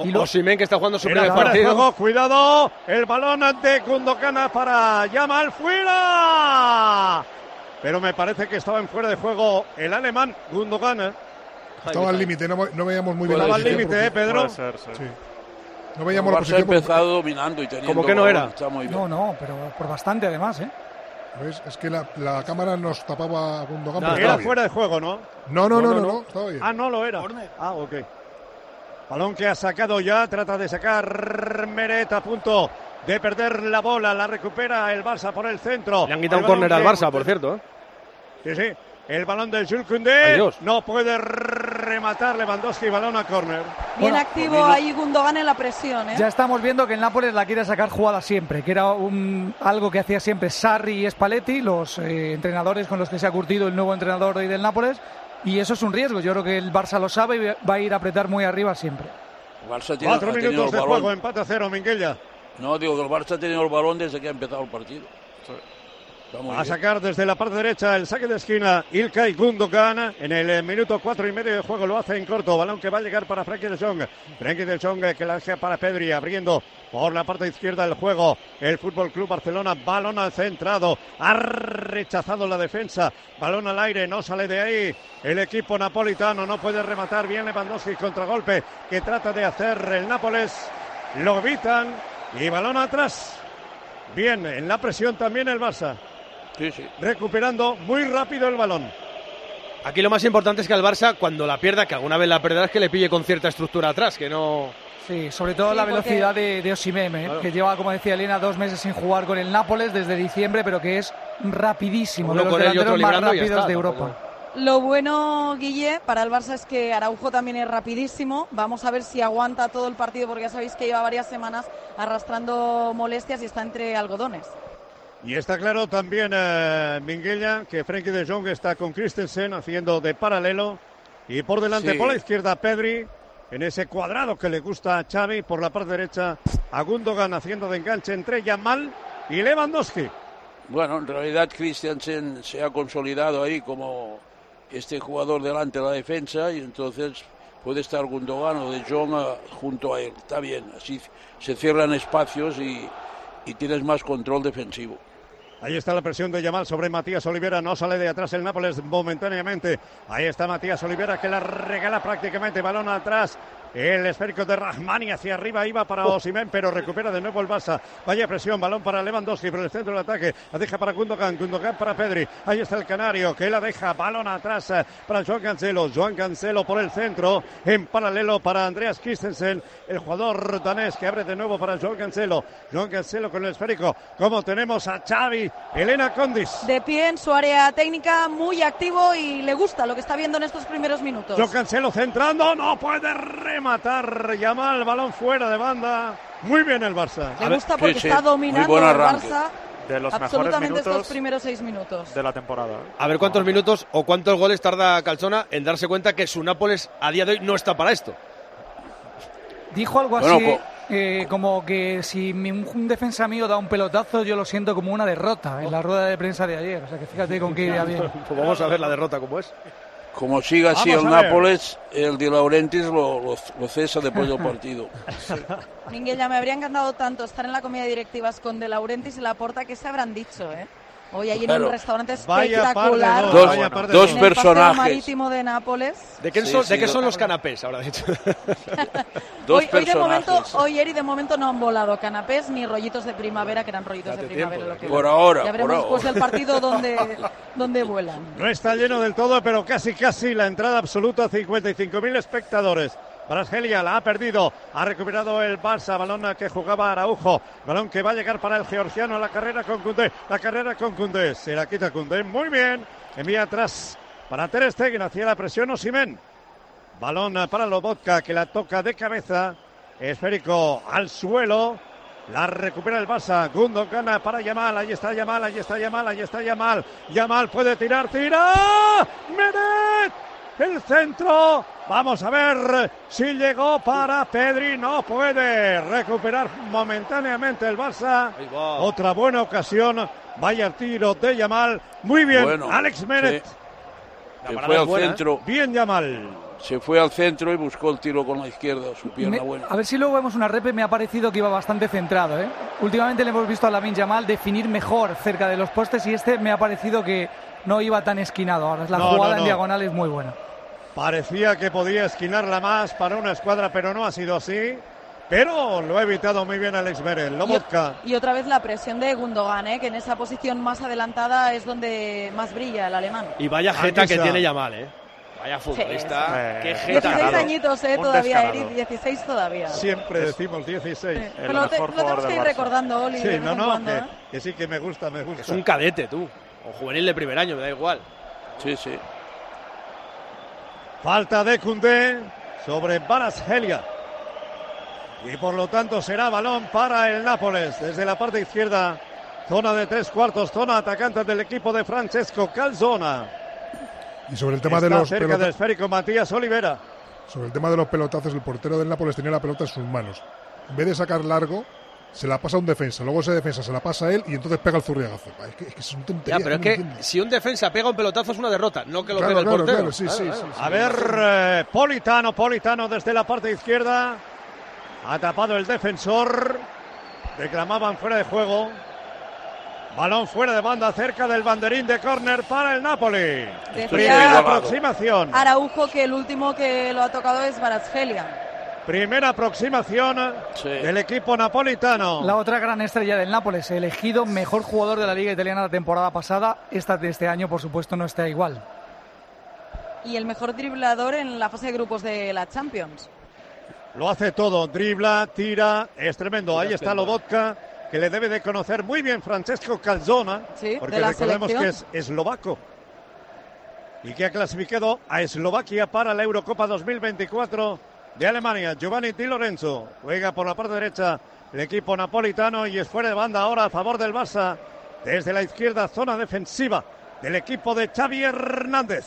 Y lo- Osimhen que está jugando su primer fuera de partido. juego, cuidado, el balón de Gundogan para Yamal fuera. Pero me parece que estaba en fuera de juego el alemán Gundogan. ¿eh? Estaba al límite, no, no veíamos muy bien Estaba al límite, ¿eh, Pedro? Ser, sí. Sí. No veíamos la posición. porque- empezado dominando y teniendo. Como que no era. Está muy bien. No, no, pero por bastante además, ¿eh? ¿Ves? Es que la, la cámara nos tapaba a Gundogan. No, era estaba bien. fuera de juego, ¿no? No, no, no, no, no, estaba bien. Ah, no lo era. Ah, ok. Balón que ha sacado ya, trata de sacar Meret a punto de perder la bola, la recupera el Barça por el centro. Le han quitado El un córner al Barça, por cierto. ¿eh? Sí, sí. El balón de Jules Koundé. Adiós. No puede rematar Lewandowski, balón a córner. Bien Bueno, activo ahí Gundogan en la presión, ¿eh? Ya estamos viendo que el Nápoles la quiere sacar jugada siempre, que era un, algo que hacía siempre Sarri y Spalletti, los eh, entrenadores con los que se ha curtido el nuevo entrenador hoy del Nápoles, y eso es un riesgo. Yo creo que el Barça lo sabe y va a ir a apretar muy arriba siempre. El Barça tiene, Cuatro minutos de juego, empate a cero, Minguella. No, digo que el Barça ha tenido el balón desde que ha empezado el partido. Muy a sacar desde la parte derecha el saque de esquina Ilkay Gundogan. En el eh, minuto cuatro y medio de juego lo hace en corto. Balón que va a llegar para Frenkie de Jong. Frenkie de Jong eh, que la deja para Pedri abriendo por la parte izquierda del juego. El Fútbol Club Barcelona balón al centrado. Ha rechazado la defensa. Balón al aire no sale de ahí. El equipo napolitano no puede rematar. Bien Lewandowski contragolpe que trata de hacer el Nápoles. Lo evitan y balón atrás. Bien en la presión también el Barça Sí, sí. recuperando muy rápido el balón. Aquí lo más importante es que al Barça, cuando la pierda, que alguna vez la perderá, es que le pille con cierta estructura atrás, que no... Sí, sobre todo Sí, la porque- velocidad de, de Osimhen, ¿eh? Claro. que lleva, como decía Elena, dos meses sin jugar con el Nápoles desde diciembre, pero que es rapidísimo, Uno de los con él y otro delanteros más rápidos está, de tampoco. Europa. Lo bueno, Guille, para el Barça es que Araujo también es rapidísimo. Vamos a ver si aguanta todo el partido, porque ya sabéis que lleva varias semanas arrastrando molestias y está entre algodones. Y está claro también eh, Minguella que Frenkie de Jong está con Christensen haciendo de paralelo y por delante Sí. por la izquierda Pedri en ese cuadrado que le gusta a Xavi por la parte derecha a Gundogan haciendo de enganche entre Yamal y Lewandowski. Bueno, en realidad Christiansen se ha consolidado ahí como este jugador delante de la defensa y entonces puede estar Gundogan o De Jong eh, junto a él. Está bien, así se cierran espacios y, y tienes más control defensivo. Ahí está la presión de Yamal sobre Matías Olivera. No sale de atrás el Nápoles momentáneamente. Ahí está Matías Olivera que la regala prácticamente. Balón atrás. El esférico de Rahmani hacia arriba iba para Osimhen, pero recupera de nuevo el Barça. Vaya presión, balón para Lewandowski por el centro del ataque. La deja para Gundogan, Gundogan para Pedri. Ahí está el Canario que la deja, balón atrás eh, para Joan Cancelo. Joan Cancelo por el centro, en paralelo para Andreas Christensen, el jugador danés que abre de nuevo para Joan Cancelo. Joan Cancelo con el esférico, como tenemos a Xavi, Elena Condis. De pie en su área técnica, muy activo y le gusta lo que está viendo en estos primeros minutos. Joan Cancelo centrando, no puede rematar. Yamal, balón fuera de banda. Muy bien el Barça. Le gusta porque está dominando el. Barça De los absolutamente mejores estos primeros seis minutos. de la temporada. A ver cuántos minutos o cuántos goles tarda Calzona en darse cuenta que su Nápoles a día de hoy no está para esto. Dijo algo Bueno, así, co- eh, como que si un defensa mío da un pelotazo, yo lo siento como una derrota en la rueda de prensa de ayer. O sea que fíjate con qué (laughs) iría bien. Pues vamos a ver la derrota como es. Como siga así Vamos el. Nápoles, el de Laurentiis lo, lo- lo cesa después del partido. (laughs) Miguel, ya me habría encantado tanto estar en la comida de directivas con De Laurentiis y Laporta que se habrán dicho, ¿eh? Hoy allí en Claro. un restaurante Vaya par de espectacular. dos, Dos, vaya par de dos en el paseo personajes. marítimo de Nápoles. ¿De qué, Sí, son, sí, ¿de qué son los canapés? Ahora dicho. (laughs) (laughs) Dos hoy, hoy de momento, hoy Eri de momento no han volado canapés ni rollitos de primavera, que eran rollitos Date de primavera. tiempo, lo que Por van. ahora, Ya por veremos después ahora. del partido donde, (laughs) donde vuelan. No está lleno del todo, pero casi casi la entrada absoluta, 55.000 espectadores. Brasgelia la ha perdido, ha recuperado el Barça, balón que jugaba Araujo, balón que va a llegar para el georgiano, la carrera con Cundé, la carrera con Cundé, se la quita Cundé, muy bien, envía atrás para Ter Stegen, hacia la presión Osimen, balón para Lobotka que la toca de cabeza, esférico al suelo, la recupera el Barça. Gundogan para Yamal. Ahí está Yamal, ahí está Yamal, ahí está Yamal. Yamal puede tirar, tira. Meret. El centro. Vamos a ver si llegó para Pedri. No puede recuperar momentáneamente el Barça. Otra buena ocasión. Vaya tiro de Yamal. Muy bien. Bueno, Alex Meret. sí. Parada fue al buena, ¿eh? centro. Bien Yamal. se fue al centro y buscó el tiro con la izquierda, su pierna Me- buena. a ver si luego vemos una repe, me ha parecido que iba bastante centrado. ¿eh? Últimamente le hemos visto a Lamin Yamal definir mejor cerca de los postes y este me ha parecido que no iba tan esquinado. Ahora la No, jugada no, en diagonal es muy buena. Parecía que podía esquinarla más para una escuadra, pero no ha sido así. Pero lo ha evitado muy bien Alex Merel. Lobotka. Y otra vez la presión de Gundogan, ¿eh? que en esa posición más adelantada es donde más brilla el alemán. Y vaya jeta que tiene Yamal, ¿eh? Vaya futbolista. Eh, Qué jeta. 16 añitos, ¿eh? Todavía. Eric, 16 todavía. Siempre decimos 16. Sí. Pero lo, te- lo tenemos que ir recordando, Oli. de Sí, vez no, en no, cuando, que, ¿eh? que sí que me gusta, me gusta. Es un cadete, tú. O juvenil de primer año, me da igual. Sí, sí. Falta de Cundé sobre Helia Y por lo tanto será balón para el Nápoles. Desde la parte izquierda, zona de tres cuartos, zona atacante del equipo de Francesco Calzona. Y sobre el tema Está de los cerca del esférico Matías Olivera. sobre el tema de los pelotazos, el portero del Nápoles tenía la pelota en sus manos. En vez de sacar largo, se la pasa a un defensa. Luego ese defensa se la pasa a él y entonces pega el zurriagazo. Es que, es que son Ya, tonterías. pero es que entiendo. si un defensa pega un pelotazo es una derrota, no que lo Claro, pegue el portero. claro, sí, Claro, sí, claro. sí, sí. A ver, eh, Politano, Politano desde la parte izquierda. Ha tapado el defensor. Reclamaban fuera de juego. Balón fuera de banda cerca del banderín de córner para el Napoli. Decía Primera aproximación. Araujo que el último que lo ha tocado es Barazgelia. Primera aproximación del equipo napolitano. La otra gran estrella del Nápoles, elegido mejor jugador de la Liga Italiana la temporada pasada, esta de este año, por supuesto, no está igual. Y el mejor driblador en la fase de grupos de la Champions. Lo hace todo, dribla, tira, es tremendo. Ahí está Lobotka, que le debe de conocer muy bien Francesco Calzona, Sí, porque recordemos que es eslovaco. Y que ha clasificado a Eslovaquia para la Eurocopa 2024 de Alemania. Giovanni Di Lorenzo juega por la parte derecha el equipo napolitano y es fuera de banda ahora a favor del Barça. Desde la izquierda, zona defensiva del equipo de Xavi Hernández.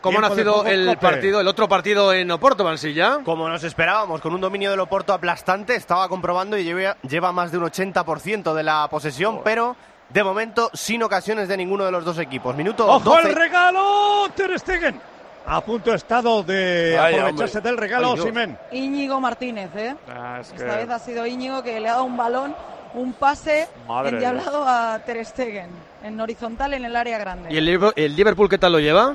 ¿Cómo ha juego, el Cope. partido, el otro partido en Oporto, Mansilla? Como nos esperábamos, con un dominio del Oporto aplastante, estaba comprobando y lleva, lleva más de un 80% de la posesión, pero de momento sin ocasiones de ninguno de los dos equipos. Minuto ¡Ojo 12. el regalo! Ter Stegen. A punto estado de Ay, aprovecharse hombre. del regalo Ay. Simen. Íñigo Martínez, ¿eh? Ah, es Esta que- vez ha sido Íñigo que le ha dado un balón, un pase Madre endiablado a Ter Stegen, en horizontal en el área grande. ¿Y el, Liverpool- el Liverpool qué tal lo lleva?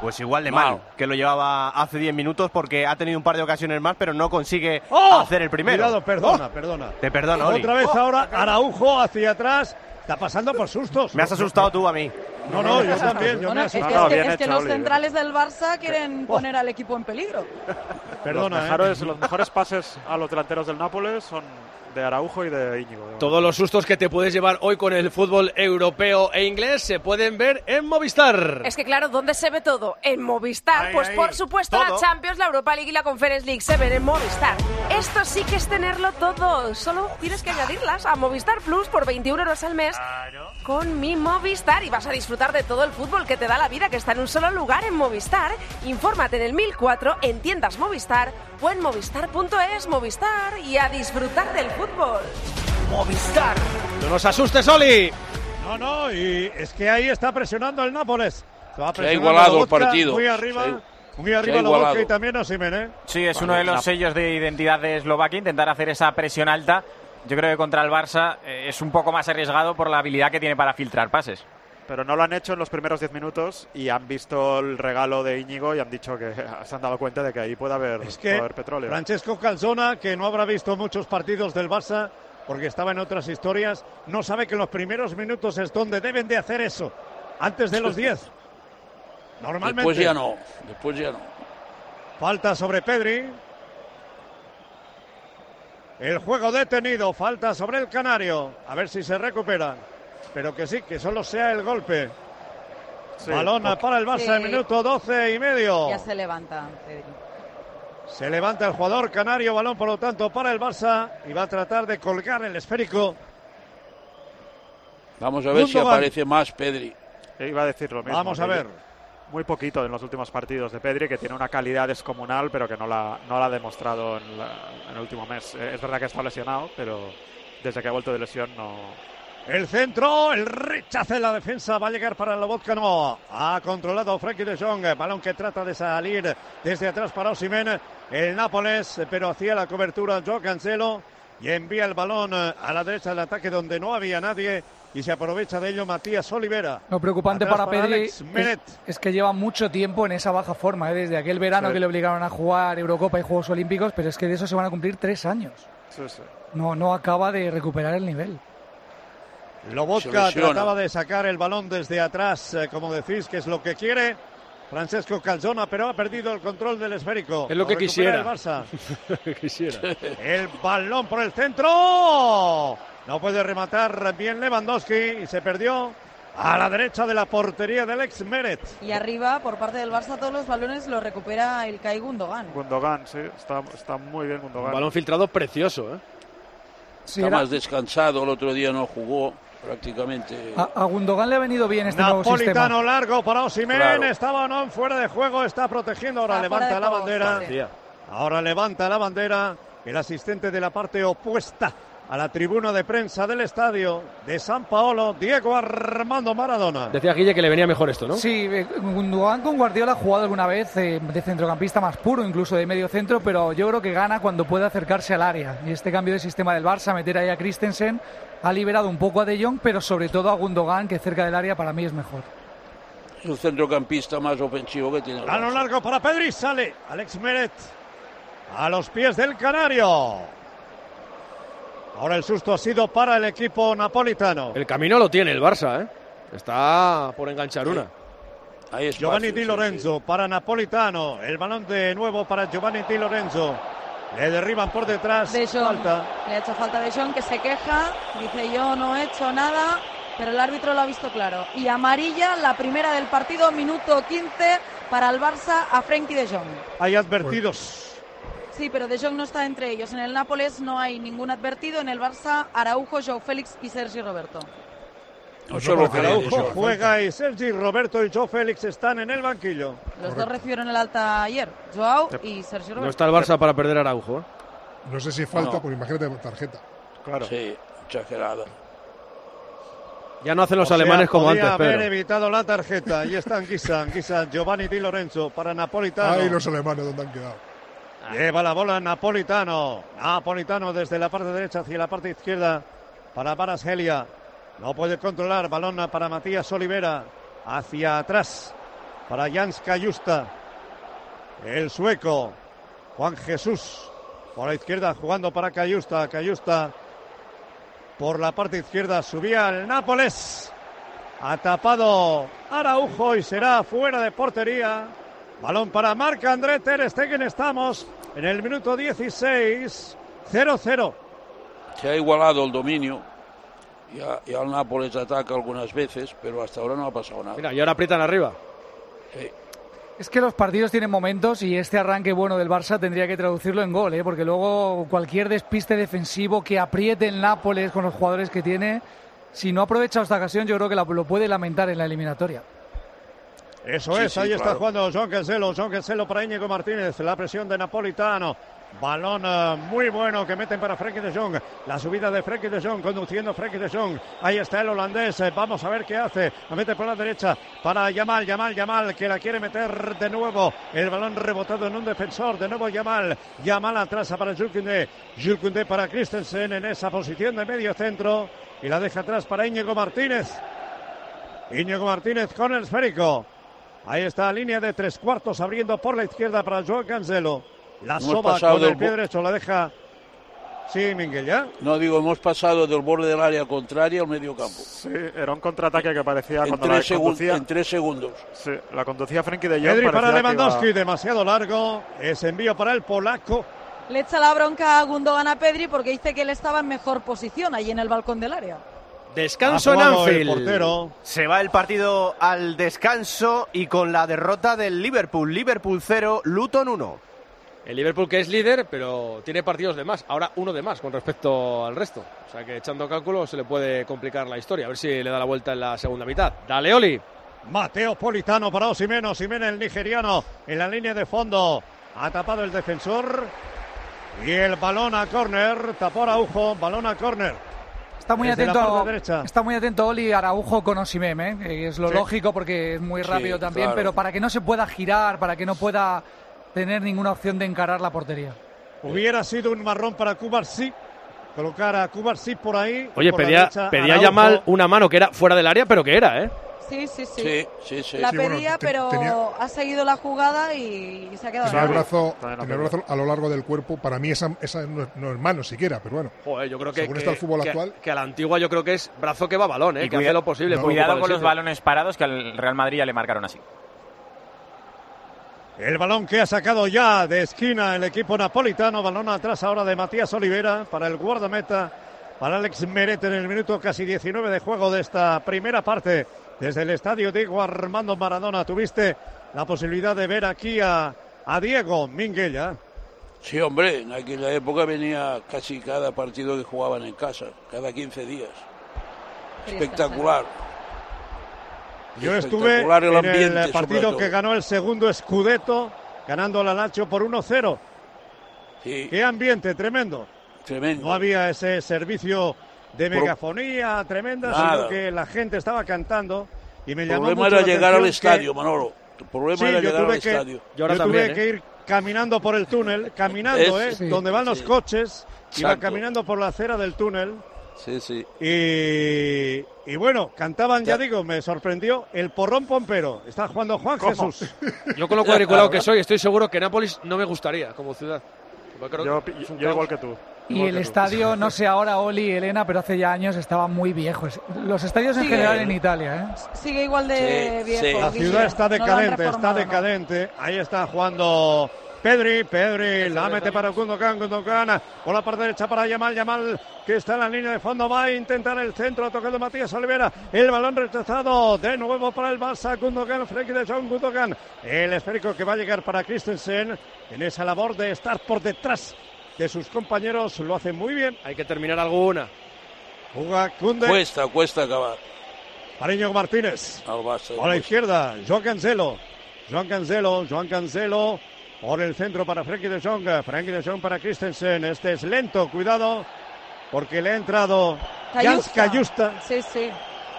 Pues igual de Mal. mal que lo llevaba hace 10 minutos porque ha tenido un par de ocasiones más, pero no consigue ¡Oh! hacer el primero. Cuidado, perdona, perdona. Te perdono, Oli. Otra vez Oh, ahora Araujo hacia atrás. Está pasando por sustos. Me has asustado tú a mí. No, no, yo también. Yo me es que, es que- es que los centrales del Barça quieren poner al equipo en peligro. Perdona, los, ¿eh? mejores, los mejores pases a los delanteros del Nápoles son de Araujo y de Íñigo. Todos los sustos que te puedes llevar hoy con el fútbol europeo e inglés se pueden ver en Movistar. Es que claro, ¿dónde se ve todo? En Movistar. pues ahí, por supuesto la todo. Champions, la Europa League y la Conference League se ven en Movistar. Esto sí que es tenerlo todo. Solo tienes que añadirlas a Movistar Plus por 21 euros al mes con mi Movistar y vas a disfrutar de todo el fútbol que te da la vida que está en un solo lugar en Movistar. Infórmate en el 1004 en tiendas Movistar o en movistar.es Movistar y a disfrutar del fútbol. Movistar. No nos asustes, Oli. No, no, y es que ahí está presionando el Nápoles. Se ha igualado el partido. Muy arriba, muy arriba igualado. y también Osimhen, ¿eh? Sí, es Vale, uno de los la- sellos de identidad de Eslovaquia, intentar hacer esa presión alta. Yo creo que contra el Barça eh, es un poco más arriesgado por la habilidad que tiene para filtrar pases. Pero no lo han hecho en los primeros 10 minutos y han visto el regalo de Íñigo y han dicho que (laughs) se han dado cuenta de que ahí puede haber, Es puede que haber petróleo. Francesco Calzona, que no habrá visto muchos partidos del Barça porque estaba en otras historias, no sabe que en los primeros minutos es donde deben de hacer eso, antes de los 10. (laughs) Normalmente. Después ya no. Después ya no. Falta sobre Pedri. El juego detenido, falta sobre el Canario. A ver si se recupera. Pero que sí, que solo sea el golpe. Sí, Balona para el Barça, Sí. minuto 12 y medio. Ya se levanta, Pedri. Se levanta el jugador canario, balón por lo tanto para el Barça y va a tratar de colgar el esférico. Vamos a ver si aparece más Pedri. Iba a decir lo mismo. Vamos a ver. Muy poquito en los últimos partidos de Pedri, que tiene una calidad descomunal, pero que no la, no la ha demostrado en, la- en el último mes. Eh, Es verdad que está lesionado, pero desde que ha vuelto de lesión no, El centro, el rechace la defensa va a llegar para Lobotka, no. Ha controlado Frankie de Jong, balón que trata de salir desde atrás para Osimen. El Nápoles, pero hacía la cobertura Joe Cancelo y envía el balón a la derecha del ataque donde no había nadie y se aprovecha de ello Matías Olivera. Lo preocupante Atrás para Pedri es, que lleva mucho tiempo en esa baja forma, ¿eh? desde aquel verano Sí. que le obligaron a jugar Eurocopa y Juegos Olímpicos, pero es que de eso se van a cumplir tres años. Sí, sí. No, no acaba de recuperar el nivel. Lobotka trataba de sacar el balón desde atrás, eh, como decís, que es lo que quiere. Francesco Calzona, pero ha perdido el control del esférico. Es lo que recupera quisiera. el Barça. (laughs) Quisiera. El balón por el centro. No puede rematar bien Lewandowski y se perdió a la derecha de la portería del ex Meret. Y arriba, por parte del Barça, todos los balones los recupera el Kai Gundogan. Gundogan, sí, está, está muy bien Gundogan. Un balón filtrado precioso, ¿eh? Sí, Está era- más descansado, el otro día no jugó prácticamente. a, a Gundogan le ha venido bien este nuevo Napolitano sistema. largo para Osimen. Claro. Estaba o no fuera de juego, está protegiendo. Ahora levanta la bandera. Ahora levanta la bandera el asistente de la parte opuesta a la tribuna de prensa del estadio de San Paolo, Diego Armando Maradona. Decía Guille que le venía mejor esto, ¿no? Sí, eh, Gundogan con Guardiola ha jugado alguna vez eh, de centrocampista más puro, incluso de medio centro, pero yo creo que gana cuando puede acercarse al área. Y este cambio de sistema del Barça, meter ahí a Christensen, ha liberado un poco a De Jong, pero sobre todo a Gundogan, que cerca del área para mí es mejor. Es el centrocampista más ofensivo que tiene. el Balón Barça. largo para Pedri, sale Alex Meret a los pies del Canario. Ahora el susto ha sido para el equipo napolitano. El camino lo tiene el Barça, ¿eh? Está por enganchar una. Hay espacio, Giovanni Di sí. Lorenzo para Napolitano. El balón de nuevo para Giovanni Di Lorenzo. Le derriban por detrás. De. Falta. Le ha hecho falta de Jong, que se queja. Dice, yo no he hecho nada, pero el árbitro lo ha visto claro. Y amarilla, la primera del partido, minuto 15, para el Barça, a Frenkie de Jong. Hay advertidos. Sí, pero De Jong no está entre ellos. En el Nápoles no hay ningún advertido. En el Barça, Araujo, Joe Félix y Sergi Roberto. No solo Araujo juega y Sergi Roberto y Joe Félix están en el banquillo. Los dos recibieron el alta ayer, Joao y Sergi Roberto. No está el Barça para perder a Araujo, ¿eh? No sé si falta, No. porque imagínate tarjeta. Claro. Sí, exagerado. Ya no hacen los O sea, alemanes como antes, haber Pedro. evitado la tarjeta. Ahí están Guisa, Guisa, Giovanni Di Lorenzo para Napolitano. Ay, los alemanes, ¿dónde han quedado? Lleva la bola Napolitano. Napolitano desde la parte derecha hacia la parte izquierda para Varas Helia. No puede controlar. Balón para Matías Olivera. Hacia atrás para Jans Cayusta. El sueco. Juan Jesús. Por la izquierda jugando para Cayusta. Cayusta por la parte izquierda subía al Nápoles. Ha tapado Araujo y será fuera de portería. Balón para Marc André Ter Stegen. Estamos en el minuto 16. 0-0. Se ha igualado el dominio. Ya, ya el Nápoles ataca algunas veces, pero hasta ahora no ha pasado nada. Mira, y ahora aprietan arriba. Sí. Es que los partidos tienen momentos y este arranque bueno del Barça tendría que traducirlo en gol, ¿eh? porque luego cualquier despiste defensivo que apriete el Nápoles con los jugadores que tiene, si no aprovecha esta ocasión, yo creo que lo puede lamentar en la eliminatoria. Eso Sí, es, sí, ahí está jugando John Cancelo, John Cancelo para Íñigo Martínez, la presión de Napolitano. Balón eh, muy bueno que meten para Frenkie de Jong. La subida de Frenkie de Jong, conduciendo Frenkie de Jong. Ahí está el holandés. eh, Vamos a ver qué hace. La mete por la derecha para Yamal, Yamal, Yamal, que la quiere meter de nuevo. El balón rebotado en un defensor. De nuevo Yamal. Yamal atrás para. Jules Koundé para Christensen en esa posición de medio centro. Y la deja atrás para Íñigo Martínez. Íñigo Martínez con el esférico. Ahí está línea de tres cuartos abriendo por la izquierda para Joao Cancelo. La Hemos soba con el pie derecho, la deja. Sí, Miguel, ¿ya? No digo, hemos pasado del borde del área contraria al medio campo. Sí, era un contraataque que parecía En cuando la tres, segun- conducía. en tres segundos. Sí, la conducía Frenkie de Jong. Pedri para Lewandowski, iba- demasiado largo. Ese envío para el polaco. Le echa la bronca a Gundogan a Pedri porque dice que él estaba en mejor posición allí en el balcón del área. Descanso en Anfield. portero. Se va el partido al descanso y con la derrota del Liverpool. Liverpool 0, Luton 1. El Liverpool que es líder, pero tiene partidos de más. Ahora uno de más con respecto al resto. O sea que echando cálculos se le puede complicar la historia. A ver si le da la vuelta en la segunda mitad. Dale, Oli. Mateo Politano para Osimeno. Osimeno el nigeriano en la línea de fondo. Ha tapado el defensor. Y el balón a córner. Tapó Araujo. Balón a córner. Está muy Desde atento, está muy atento Oli Araujo con Osimem, ¿eh? que es lo Sí. lógico porque es muy Sí, rápido también, claro. pero para que no se pueda girar, para que no pueda tener ninguna opción de encarar la portería. Hubiera sido un marrón para Cubarsí. Colocar a Cubarsí por ahí. Oye, por pedía, pedía Araujo. ya mal una mano que era fuera del área, pero que era, ¿eh? Sí, sí, sí. Sí, sí, sí. La bueno, pedía, te- pero tenía- ha seguido la jugada y, y se ha quedado. Tenía el brazo, tenía el a lo largo del cuerpo. Para mí esa, esa no, es, no es mano siquiera, pero bueno. Joder, yo creo que, Según que- está el fútbol que- actual. que a la antigua yo creo que es brazo que va a balón, ¿eh? Y que cuida- hace lo posible. Cuidado con los balones parados que al Real Madrid ya le marcaron así. El balón que ha sacado ya de esquina el equipo napolitano. Balón atrás ahora de Matías Olivera para el guardameta. Para Alex Meret en el minuto casi 19 de juego de esta primera parte. Desde el estadio Diego Armando Maradona tuviste la posibilidad de ver aquí a, a Diego Minguella. Sí, hombre, en aquella época venía casi cada partido que jugaban en casa, cada 15 días. Espectacular. Yo estuve Espectacular el en ambiente, el sobre partido que ganó el segundo Scudetto, ganando la Lazio por 1-0. Qué ambiente tremendo. Tremendo. No había ese servicio de Pro- megafonía tremenda, Nada. sino que la gente estaba cantando y me El llamó problema mucho era la llegar al atención que- estadio, Manolo. El problema Sí, era yo llegar al tuve que, estadio. yo tuve que ir caminando por el túnel, (laughs) caminando, Es- ¿eh? sí, donde van los sí. coches, iba Exacto. caminando por la acera del túnel Sí, sí. y, y bueno, cantaban, ya digo, me sorprendió el porrón pompero. Está jugando Juan ¿Cómo? Jesús. Yo con lo cuadriculado (laughs) que soy, estoy seguro que Nápoles no me gustaría como ciudad. Yo, yo igual que tú. Y el estadio, (laughs) no sé ahora Oli y Elena, pero hace ya años estaba muy viejo. Los estadios en general en Italia, ¿eh? Sigue igual de viejo. La ciudad está No decadente, está decadente. Ahí está jugando Pedri, Pedri, la mete para Gundogan, Gundogan, por la parte derecha para Yamal, Yamal que está en la línea de fondo, va a intentar el centro, tocando Matías Olivera, el balón rechazado, de nuevo para el Barça, Gundogan, Frenkie de Jong, Gundogan, el esférico que va a llegar para Christensen, en esa labor de estar por detrás de sus compañeros, lo hace muy bien. Hay que terminar alguna. Juga Kunde. Cuesta, cuesta acabar. Para Íñigo Martínez. Al Barça. A la izquierda, Joan Cancelo. Joan Cancelo, Joan Cancelo. Por el centro para Frenkie de Jong. Frenkie de Jong para Christensen. Este es lento, cuidado. Porque le ha entrado Jans Cayusta. Sí, sí.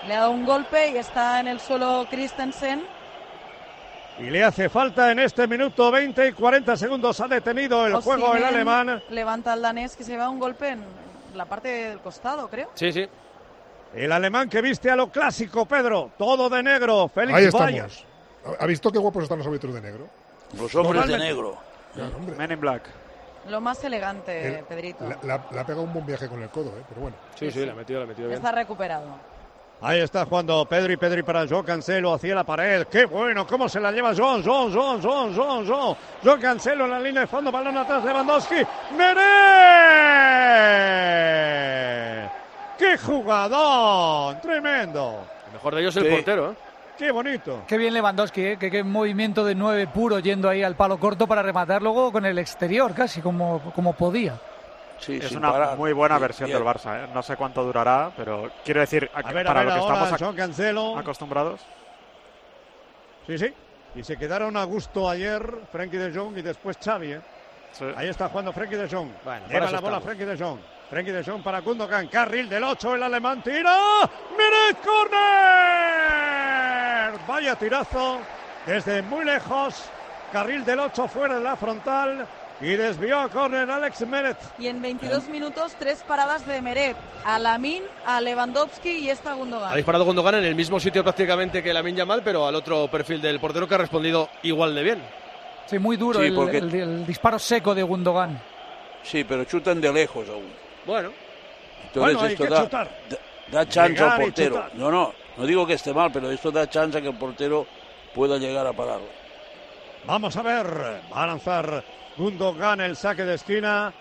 Le ha dado un golpe y está en el suelo Christensen. Y le hace falta en este minuto 20 y 40 segundos. Ha detenido el juego el alemán. Levanta al danés que se va un golpe en la parte del costado, creo. Sí, sí. El alemán que viste a lo clásico, Pedro. Todo de negro. Félix Ahí estamos. ¿Ha visto qué guapos están los árbitros de negro? Los hombres de negro. Claro, hombre. Men in Black. Lo más elegante, El- Pedrito. La, la- le ha pegado un buen viaje con el codo, ¿eh? pero bueno. Sí, sí, la ha metido, la ha metido bien. Está recuperado. Ahí está jugando Pedri, Pedri para Joan Cancelo hacia la pared. Qué bueno, cómo se la lleva Joan, Joan, Joan, Joan, Joan, Joan. Joan Cancelo en la línea de fondo, balón atrás de Lewandowski. ¡Meret! ¡Qué jugador! Tremendo. El mejor de ellos es el Sí. portero, ¿eh? Qué bonito. Qué bien Lewandowski, ¿eh? qué, qué movimiento de nueve puro yendo ahí al palo corto para rematar luego con el exterior, casi como, como podía. Sí, es una parar. muy buena versión del Barça. ¿eh? No sé cuánto durará, pero quiero decir, a- A ver, a para ver lo que ahora estamos ac- Cancelo. acostumbrados. Sí, sí. Y se quedaron a gusto ayer Frenkie de Jong y después Xavi. ¿eh? Ahí está jugando Frenkie de Jong. Bueno, Lleva la bola. Frenkie de Jong. Frenkie de Jong para Gundogan. Carril del 8, el alemán tira. ¡Meret Corner! Vaya tirazo desde muy lejos. Carril del 8 fuera de la frontal. Y desvió a córner Alex Meret. Y en 22 minutos, tres paradas de Meret. A Lamin, a Lewandowski y esta Gundogan. Ha disparado Gundogan en el mismo sitio prácticamente que la Yamal, pero al otro perfil del portero que ha respondido igual de bien. Sí, muy duro Sí, el, porque- el- el disparo seco de Gundogan. Sí, pero chutan de lejos aún. Bueno. Entonces Bueno, hay esto que da, chutar. da, da chance Llegar al portero. No, no, no digo que esté mal, pero esto da chance a que el portero pueda llegar a pararlo. Vamos a ver, va a lanzar Gundogan el saque de esquina,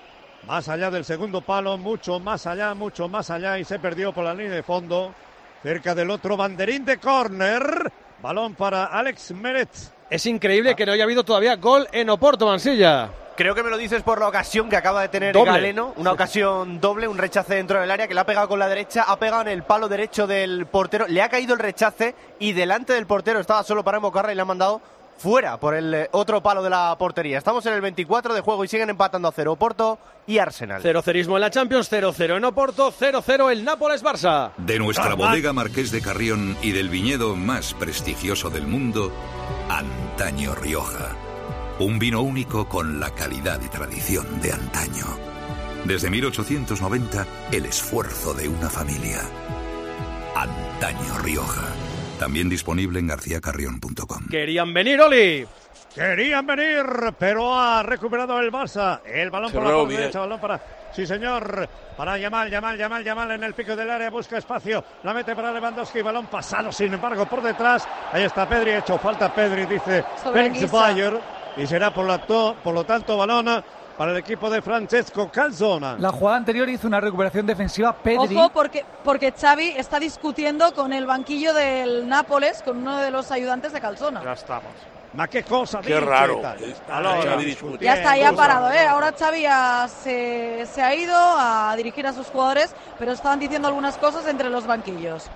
más allá del segundo palo, mucho más allá, mucho más allá y se perdió por la línea de fondo, cerca del otro banderín de córner, balón para Alex Meret. Es increíble que no haya habido todavía gol en Oporto, Mansilla. Creo que me lo dices por la ocasión que acaba de tener Doble. Galeno, una ocasión doble, un rechace dentro del área que le ha pegado con la derecha, ha pegado en el palo derecho del portero, le ha caído el rechace y delante del portero estaba solo para invocarla y le ha mandado fuera por el eh, otro palo de la portería. Estamos en el 24 de juego y siguen empatando a cero Oporto y Arsenal. Cero cerismo en la Champions, 0-0 en Oporto, 0-0 el Nápoles-Barça. De nuestra bodega Marqués de Carrión y del viñedo más prestigioso del mundo, Antaño Rioja. Un vino único con la calidad y tradición de antaño. Desde 1890, el esfuerzo de una familia. Antaño Rioja. También disponible en garcíacarrión.com. Querían venir, Oli. Querían venir, pero ha recuperado el Barça. El balón por la parte derecha, balón para. Sí, señor. Para Yamal, Yamal, Yamal, Yamal en el pico del área, busca espacio. La mete para Lewandowski, balón pasado, sin embargo, por detrás. Ahí está Pedri, hecho falta Pedri, dice Guisa. Bayer. Y será por, la to- por lo tanto balón para el equipo de Francesco Calzona. La jugada anterior hizo una recuperación defensiva Pedri. Ojo, porque, porque Xavi está discutiendo con el banquillo del Nápoles, con uno de los ayudantes de Calzona. Ya estamos. Ma qué cosa, Qué dice, raro. y tal. Está Allora, Xavi discutiendo. Ya está, ya ha parado, ¿eh? Ahora Xavi se, se ha ido a dirigir a sus jugadores, pero estaban diciendo algunas cosas entre los banquillos.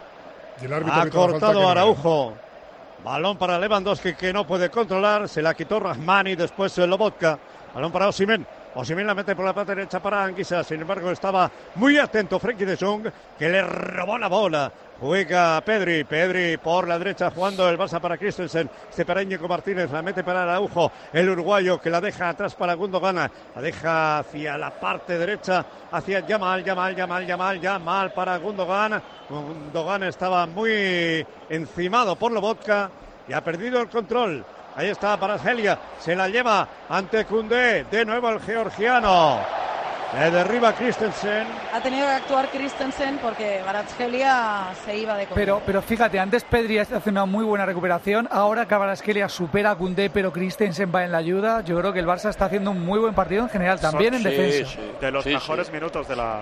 Y el árbitro Ha cortado no. Araujo. Balón para Lewandowski que no puede controlar. Se la quitó Rahmani, después Lobotka. Balón para Osimen. Osimen la mete por la parte derecha para Anguisa. Sin embargo, estaba muy atento Frenkie de Jong, que le robó la bola. Juega Pedri. Pedri por la derecha jugando el Barça para Christensen. Este para Íñigo Martínez. La mete para Araujo. El uruguayo que la deja atrás para Gundogan. La deja hacia la parte derecha. Hacia Yamal, Yamal, Yamal, Yamal, Yamal para Gundogan. Gundogan estaba muy encimado por Lobotka y ha perdido el control. Ahí está para. Se la lleva ante Koundé. De nuevo el georgiano. Le derriba Christensen. Ha tenido que actuar Christensen porque Baratsgelia se iba de comer. Pero, pero fíjate, antes Pedri hace una muy buena recuperación, ahora Cabarasquelia supera a Koundé, pero Christensen va en la ayuda. Yo creo que el Barça está haciendo un muy buen partido en general, también en Sí, defensa. sí. De los Sí, mejores sí. minutos de la,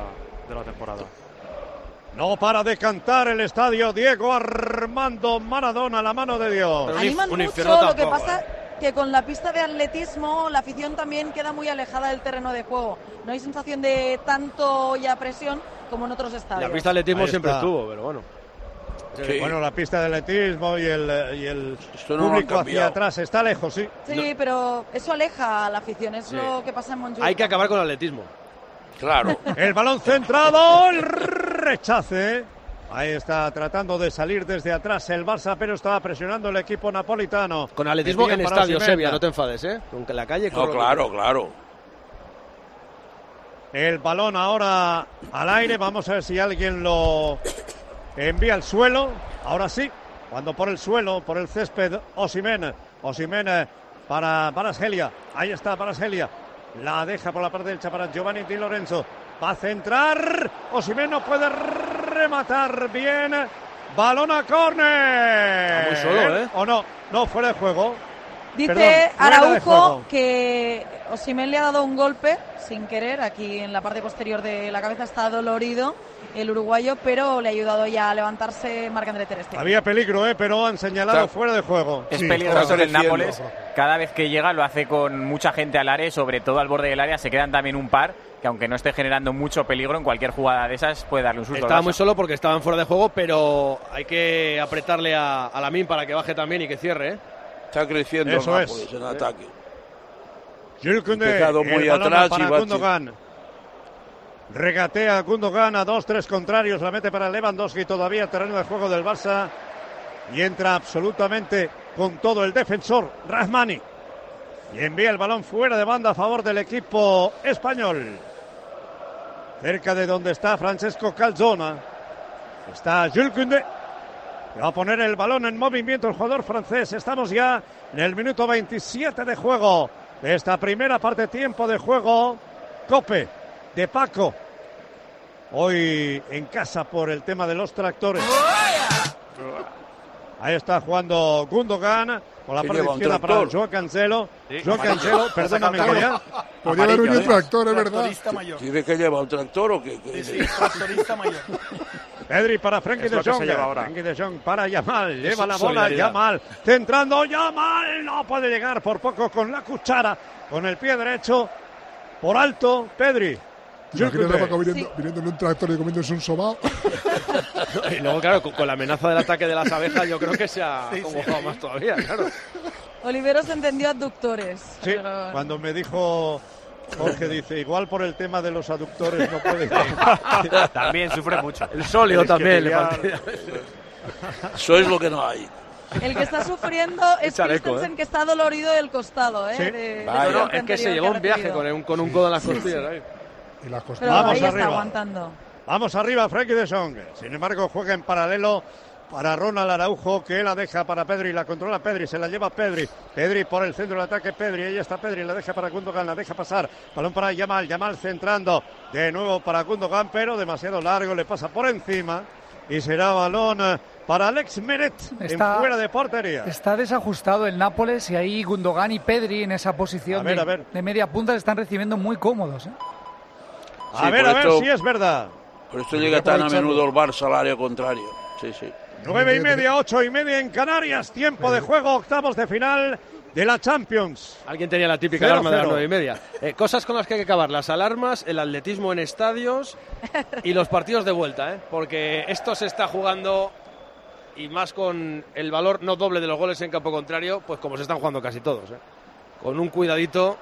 de la temporada. No para de cantar el estadio Diego Armando Maradona, la mano de Dios. Animan mucho, lo que pasa que con la pista de atletismo la afición también queda muy alejada del terreno de juego. No hay sensación de tanto ya presión como en otros estadios. La pista de atletismo Ahí siempre está. estuvo, pero bueno. Sí. Bueno, la pista de atletismo y el, y el no público hacia atrás está lejos, sí. Sí, pero eso aleja a la afición, es Sí. lo que pasa en Montjuic. Hay que acabar con el atletismo. Claro. El balón centrado, el rechace. Ahí está tratando de salir desde atrás el Barça, pero estaba presionando el equipo napolitano. Con atletismo en estadio. Sevilla, no te enfades, ¿eh? Con la calle... No, claro, claro. El balón ahora al aire. Vamos a ver si alguien lo envía al suelo. Ahora sí. Cuando por el suelo, por el césped, Osimen. Osimen eh, para Barasgelia. Ahí está Barasgelia. La deja por la parte derecha para Giovanni Di Lorenzo. Va a centrar. Osimen no puede rematar bien. Balón a córner. Está muy solo, ¿eh? ¿O no? No, fuera de juego. Dice Perdón, de Araujo juego. que Osimhen le ha dado un golpe sin querer, aquí en la parte posterior de la cabeza está dolorido el uruguayo, pero le ha ayudado ya a levantarse Marc-André Ter Stegen. Había peligro, ¿eh? pero han señalado fuera de juego. Es Sí, peligroso el. Nápoles. Cada vez que llega lo hace con mucha gente al área, sobre todo al borde del área. Se quedan también un par que, aunque no esté generando mucho peligro en cualquier jugada de esas, puede darle un susto. Estaba muy solo porque estaban fuera de juego, pero hay que apretarle a, a Lamin para que baje también y que cierre, ¿eh? Está creciendo Eso el es. Nápoles en ataque. El muy atrás y Gundogan. Regatea Gundogan a dos, tres contrarios, la mete para Lewandowski, todavía terreno de juego del Barça. Y entra absolutamente con todo el defensor, Rahmani. Y envía el balón fuera de banda a favor del equipo español. Cerca de donde está Francesco Calzona. Está Jules Koundé. Va a poner el balón en movimiento el jugador francés. Estamos ya en el minuto 27 de juego de esta primera parte tiempo de juego. Cope de Paco. Hoy en casa por el tema de los tractores. Ahí está jugando Gundogan con la Que parte izquierda para. Joao Cancelo. Sí, Joao. Cancelo, perdóname el ya. Podría haber un ¿eh? tractor, es verdad. Mayor. ¿Dice que lleva un tractor o qué? Sí, sí, tractorista mayor. (laughs) Pedri para Frenkie Es de se Jong. Frenkie de Jong para Yamal. Lleva Es la bola solidaridad. Yamal. Centrando Yamal. No puede llegar por poco con la cuchara. Con el pie derecho. Por alto. Pedri. Jules Imagínate a Koundé. Paco viniendo, viniendo en un tractor y comiéndose un sobao. (laughs) Y luego, claro, con, con la amenaza del ataque de las abejas, yo creo que se ha Sí, sí. congojado más todavía, claro. Oliveros entendió abductores. Sí, pero- cuando me dijo Jorge, dice, igual por el tema de los aductores no puede (laughs) También sufre mucho. El sóleo también le. Eso (laughs) es lo que no hay. El que está sufriendo (laughs) es Chaleco, Christensen, ¿eh? que está dolorido del costado, ¿eh? Sí. de- de No, es que se llevó un viaje con un, con un codo en las costillas. ahí. Y las Pero Vamos ahí está arriba. aguantando. Vamos arriba, Frankie de Jong. Sin embargo, juega en paralelo para Ronald Araujo, que la deja para Pedri, la controla Pedri, se la lleva Pedri. Pedri por el centro del ataque, Pedri, ahí está Pedri, la deja para Gundogan, la deja pasar. Balón para Yamal, Yamal centrando. De nuevo para Gundogan, pero demasiado largo, le pasa por encima. Y será balón eh, para Alex Meret Está- en fuera de portería. Está desajustado el Nápoles y ahí Gundogan y Pedri en esa posición A ver, de, a ver. de media punta se están recibiendo muy cómodos. ¿eh? A Sí, ver, a ver esto- si es verdad. Por esto llega tan a menudo el Barça al área contrario. Sí, sí. Nueve y media, ocho y media en Canarias. Tiempo de juego, octavos de final de la Champions. Alguien tenía la típica Cero, alarma de las nueve y media. Eh, cosas con las que hay que acabar, las alarmas, el atletismo en estadios y los partidos de vuelta, ¿eh? porque esto se está jugando y más con el valor no doble de los goles en campo contrario, pues como se están jugando casi todos. ¿eh? Con un cuidadito,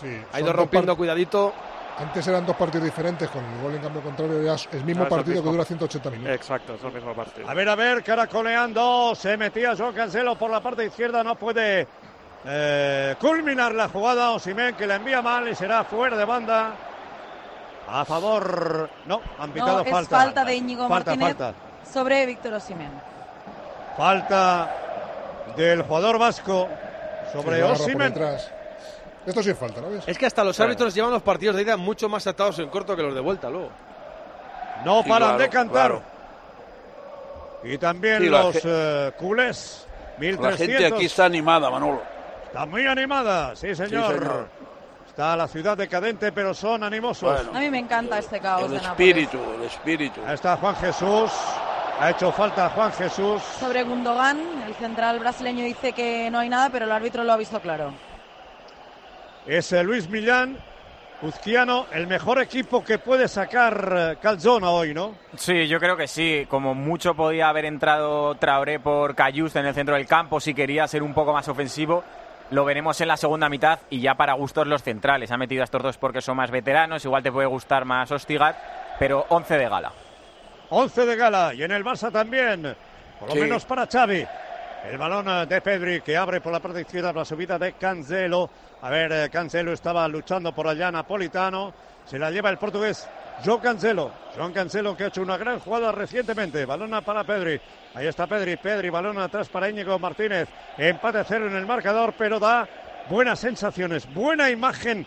Sí, ha ido dos rompiendo cuidadito. Antes eran dos partidos diferentes, con el gol en cambio contrario ya es el mismo No, es el partido que dura 180 minutos. Exacto, es el mismo partido. A ver, a ver, caracoleando. Se metía Joan Cancelo por la parte izquierda. No puede eh, culminar la jugada. Osimen que la envía mal y será fuera de banda. A favor. No, han pitado No, es falta. falta de Íñigo Falta, Martínez falta. sobre Víctor Osimhen. Falta del jugador vasco Sí, sobre lo agarra por Osimen. detrás. Esto sí es falta, ¿no ves? Es que hasta los Claro. árbitros llevan los partidos de ida mucho más tratados en corto que los de vuelta luego. No Sí, paran claro, de cantar. claro. Y también Sí, la los ge- eh, culés. La 1300. gente aquí está animada, Manolo. Está muy animada, sí señor. señor. Está la ciudad decadente, pero son animosos. Bueno. A mí me encanta este caos El de Nápoles. espíritu, el espíritu. Ahí está Juan Jesús. Ha hecho falta Juan Jesús. Sobre Gundogan, el central brasileño dice que no hay nada, pero el árbitro lo ha visto claro. Es eh, Luis Millán. Uzquiano, el mejor equipo que puede sacar eh, Calzona hoy, ¿no? Sí, yo creo que sí. Como mucho podía haber entrado Traoré por Cayus en el centro del campo si quería ser un poco más ofensivo. Lo veremos en la segunda mitad y ya para gustos los centrales. Ha metido a estos dos porque son más veteranos, igual te puede gustar más Ostigat, pero 11 de gala. 11 de gala y en el Barça también. Por lo Sí. menos para Xavi. El balón eh, de Pedri que abre por la parte izquierda la subida de Cancelo. A ver, eh, Cancelo estaba luchando por allá Napolitano. Se la lleva el portugués João Cancelo. João Cancelo que ha hecho una gran jugada recientemente. Balona para Pedri. Ahí está Pedri. Pedri, balón atrás para Íñigo Martínez. Empate cero en el marcador, pero da buenas sensaciones, buena imagen.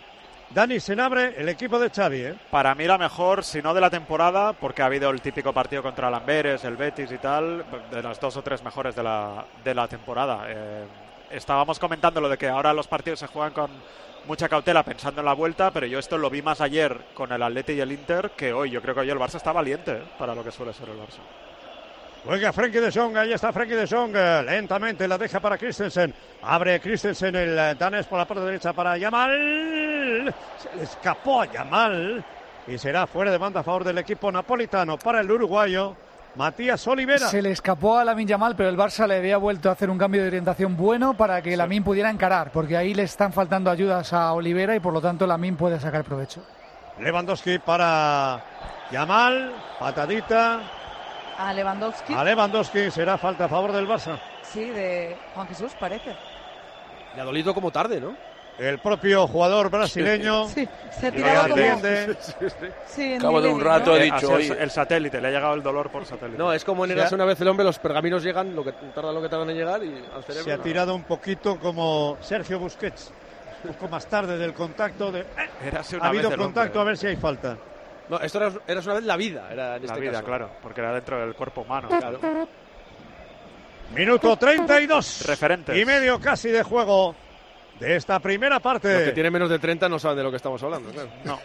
Dani Senabre, el equipo de Xavi, ¿eh? Para mí la mejor, si no de la temporada, porque ha habido el típico partido contra el Amberes, el Betis y tal, de las dos o tres mejores de la, de la temporada. Eh, estábamos comentando lo de que ahora los partidos se juegan con mucha cautela pensando en la vuelta, pero yo esto lo vi más ayer con el Atleti y el Inter que hoy. Yo creo que hoy el Barça está valiente ¿eh? para lo que suele ser el Barça. Juega Frenkie de Jong, ahí está Frenkie de Jong, eh, lentamente la deja para Christensen, abre Christensen el eh, danés por la parte derecha para Yamal, se le escapó a Yamal. Y será fuera de banda a favor del equipo napolitano para el uruguayo Matías Olivera. Se le escapó a Lamin Yamal, pero el Barça le había vuelto a hacer un cambio de orientación bueno para que Lamin pudiera encarar, porque ahí le están faltando ayudas a Olivera y por lo tanto Lamin puede sacar provecho. Lewandowski para Yamal, patadita A Lewandowski. a Lewandowski, será falta a favor del Barça. Sí, de Juan Jesús, parece. Le ha dolido como tarde, ¿no? El propio jugador brasileño (laughs) Sí, se que tiraba como... (laughs) Sí, en Cabo de un rato ¿no? ha Eh, dicho el satélite, le ha llegado el dolor por satélite. No, es como en ha- una vez el hombre, los pergaminos llegan, lo que tarda lo que tardan en llegar y al cerebro. Se ha tirado un poquito como Sergio Busquets. Un poco más tarde del contacto de... Érase Ha habido contacto, hombre, a ver si hay falta. No, esto era, Érase una vez la vida, era en La este vida, caso. claro, porque era dentro del cuerpo humano. Claro. Minuto 32. Referentes. Y medio casi de juego de esta primera Los que parte. tienen menos de 30 no saben de lo que estamos hablando, claro. No.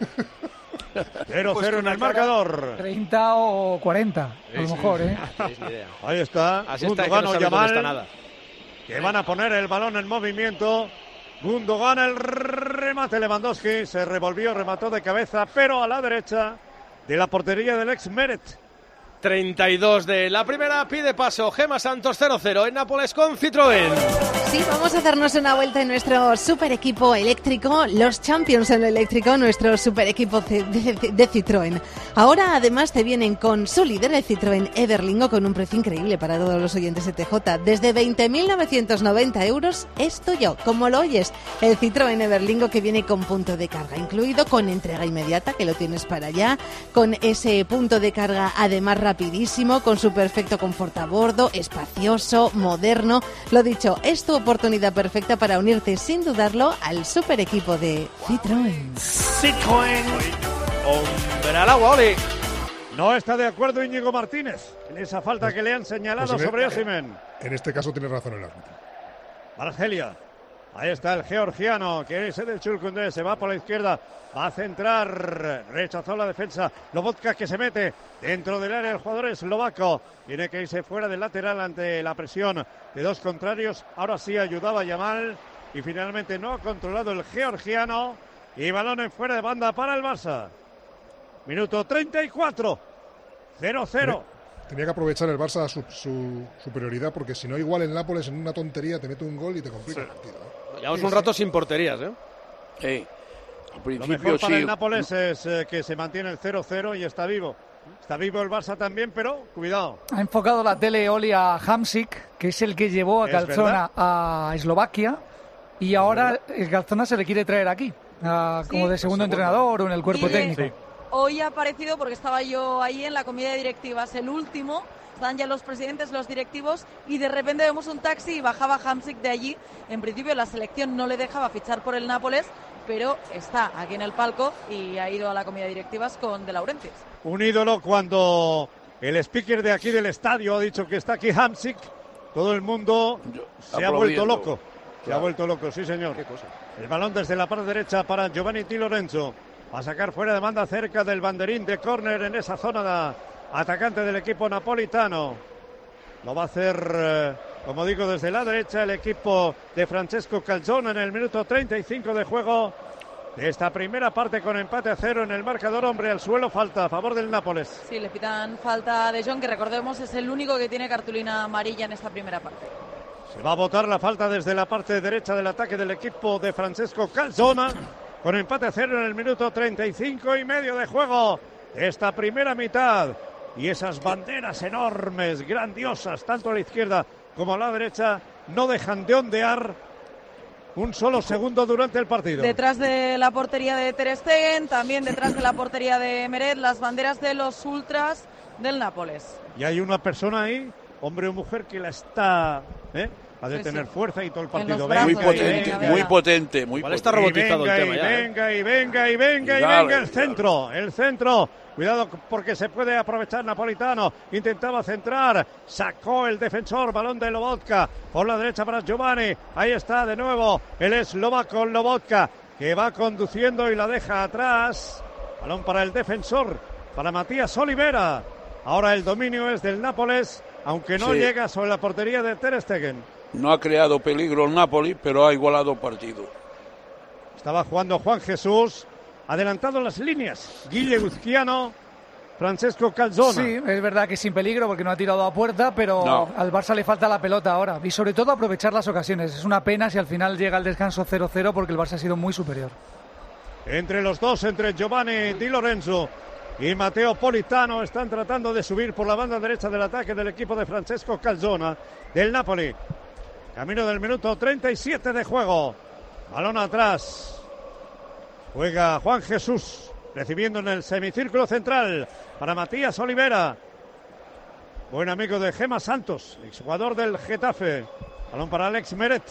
(laughs) 0-0 en el marcador. 30 o 40, a lo Sí, mejor, sí, ¿eh? ni idea. Ahí está. Así está, que no nada. que van a poner el balón en movimiento. Gundogan el remate Lewandowski. Se revolvió, remató de cabeza, pero a la derecha de la portería del ex Meret. 32 de la primera pide paso. Gema Santos 0-0 en Nápoles con Citroën. Sí, vamos a hacernos una vuelta en nuestro super equipo eléctrico, los Champions en lo eléctrico, nuestro super equipo de, de- de Citroën. Ahora además te vienen con su líder, el Citroën Everlingo, con un precio increíble para todos los oyentes de TJ. Desde 20.990 euros es tuyo, como lo oyes. El Citroën Everlingo que viene con punto de carga incluido, con entrega inmediata, que lo tienes para allá, con ese punto de carga además rapidísimo, con su perfecto confort a bordo, espacioso, moderno. Lo dicho, es tu oportunidad perfecta para unirte sin dudarlo al super equipo de Citroën. Citroën. Hombre al agua, Oli. No está de acuerdo Íñigo Martínez en esa falta que le han señalado Pues en- sobre Osimen. En este caso tiene razón el árbitro. Argelia. Ahí está el georgiano, que es el Chulkundé, se va por la izquierda, va a centrar, rechazó la defensa, Lobotka que se mete dentro del área, el jugador eslovaco, tiene que irse fuera del lateral ante la presión de dos contrarios, ahora sí ayudaba Yamal y finalmente no ha controlado el georgiano y balón en fuera de banda para el Barça. Minuto 34, 0-0. Tenía que aprovechar el Barça su, su superioridad porque si no igual el Nápoles en una tontería te mete un gol y te complica el partido. Llevamos un rato sin porterías, ¿eh? Sí. Al Lo principio mejor para sí. el Nápoles es eh, que se mantiene el 0-0 y está vivo. Está vivo el Barça también, pero cuidado. Ha enfocado la tele Oli a Hamsik, que es el que llevó a Calzona a Eslovaquia, y ahora el Calzona se le quiere traer aquí, como Sí. de segundo entrenador o en el cuerpo técnico. Hoy ha aparecido porque estaba yo ahí en la comida de directivas, el último. Están ya los presidentes, los directivos, y de repente vemos un taxi y bajaba Hamsik de allí. En principio la selección no le dejaba fichar por el Nápoles, pero está aquí en el palco y ha ido a la comida de directivas con De Laurentiis. Un ídolo cuando el speaker de aquí del estadio ha dicho que está aquí Hamsik. Todo el mundo se ha vuelto loco. Se ha vuelto loco, sí señor. El balón desde la parte derecha para Giovanni Di Lorenzo. Va a sacar fuera de banda cerca del banderín de córner en esa zona de atacante del equipo napolitano. Lo va a hacer, eh, como digo, desde la derecha el equipo de Francesco Calzone en el minuto 35 de juego de esta primera parte con empate a cero en el marcador. Hombre al suelo, falta a favor del Nápoles. Sí, le pitan falta de Jong, que recordemos es el único que tiene cartulina amarilla en esta primera parte. Se va a votar la falta desde la parte derecha del ataque del equipo de Francesco Calzona. Con empate a cero en el minuto 35 y medio de juego de esta primera mitad. Y esas banderas enormes, grandiosas, tanto a la izquierda como a la derecha, no dejan de ondear un solo segundo durante el partido. Detrás de la portería de Ter Stegen, también detrás de la portería de Meret, las banderas de los ultras del Nápoles. Y hay una persona ahí, hombre o mujer, que la está... ¿eh? Ha de Sí, tener sí. fuerza y todo el partido. Muy brazos, y potente, venga, muy potente, muy está potente. Y robotizado el venga, tema y ya. ¿eh? venga, y venga, y venga, y Y dale, venga el dale. centro, el centro. Cuidado porque se puede aprovechar Napolitano. Intentaba centrar, sacó el defensor, balón de Lobotka. Por la derecha para Giovanni. Ahí está de nuevo el eslovaco Lobotka que va conduciendo y la deja atrás. Balón para el defensor, para Matías Olivera. Ahora el dominio es del Nápoles, aunque no Sí. llega sobre la portería de Ter Stegen. No ha creado peligro el Napoli, pero ha igualado partido. Estaba jugando Juan Jesús, adelantado las líneas. Guille Uzquiano, Francesco Calzona. Sí, es verdad que sin peligro porque no ha tirado a puerta, pero No. al Barça le falta la pelota ahora. Y sobre todo aprovechar las ocasiones. Es una pena si al final llega el descanso 0-0 porque el Barça ha sido muy superior. Entre los dos, entre Giovanni Di Lorenzo y Mateo Politano, están tratando de subir por la banda derecha del ataque del equipo de Francesco Calzona del Napoli. Camino del minuto 37 de juego. Balón atrás. Juega Juan Jesús, recibiendo en el semicírculo central para Matías Olivera. Buen amigo de Gema Santos, exjugador del Getafe. Balón para Alex Meret.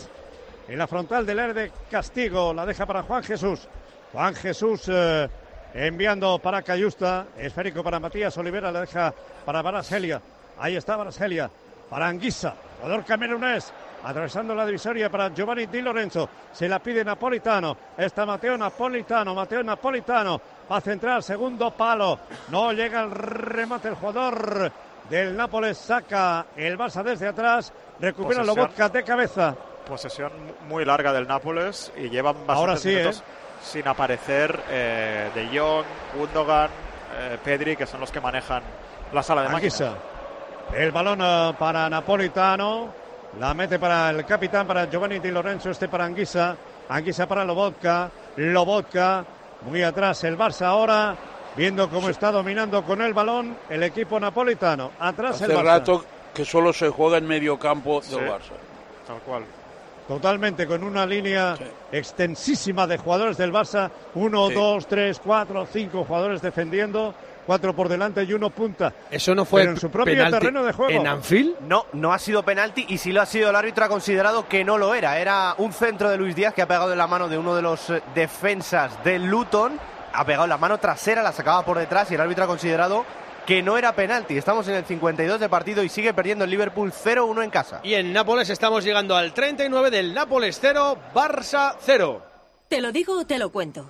En la frontal del área de castigo la deja para Juan Jesús. Juan Jesús eh, enviando para Cayusta. Esférico para Matías Olivera. La deja para Barashelia. Ahí está Barashelia. Para Anguissa. Jugador camerunés. Atravesando la divisoria para Giovanni Di Lorenzo. Se la pide Napolitano. Está Mateo Napolitano. Mateo Napolitano. Va a centrar. Segundo palo. No llega el remate. El jugador del Nápoles saca el Barça desde atrás. Recupera Posesión. Lobotka de cabeza. Posesión muy larga del Nápoles y llevan bastantes Ahora sí, minutos ¿eh? sin aparecer eh, De Jong, Gundogan, eh, Pedri, que son los que manejan la sala de máquinas. Anguissa. El balón para Napolitano. La mete para el capitán, para Giovanni Di Lorenzo, este para Anguisa. Anguisa para Lobotka. Lobotka, muy atrás el Barça ahora, viendo cómo está dominando con el balón el equipo napolitano. Atrás el Hace Barça. rato que solo se juega en medio campo del Sí. Barça. Tal cual. Totalmente, con una línea extensísima de jugadores del Barça. Uno, Sí. dos, tres, cuatro, cinco jugadores defendiendo. Cuatro por delante y uno punta. Eso no fue Pero en su propio penalti terreno de juego. en Anfield. No, no ha sido penalti y si lo ha sido el árbitro ha considerado que no lo era. Era un centro de Luis Díaz que ha pegado en la mano de uno de los eh, defensas del Luton. Ha pegado en la mano trasera, la sacaba por detrás y el árbitro ha considerado que no era penalti. Estamos en el 52 de partido y sigue perdiendo el Liverpool 0-1 en casa. Y en Nápoles estamos llegando al 39 del Nápoles 0, Barça 0. ¿Te lo digo o te lo cuento?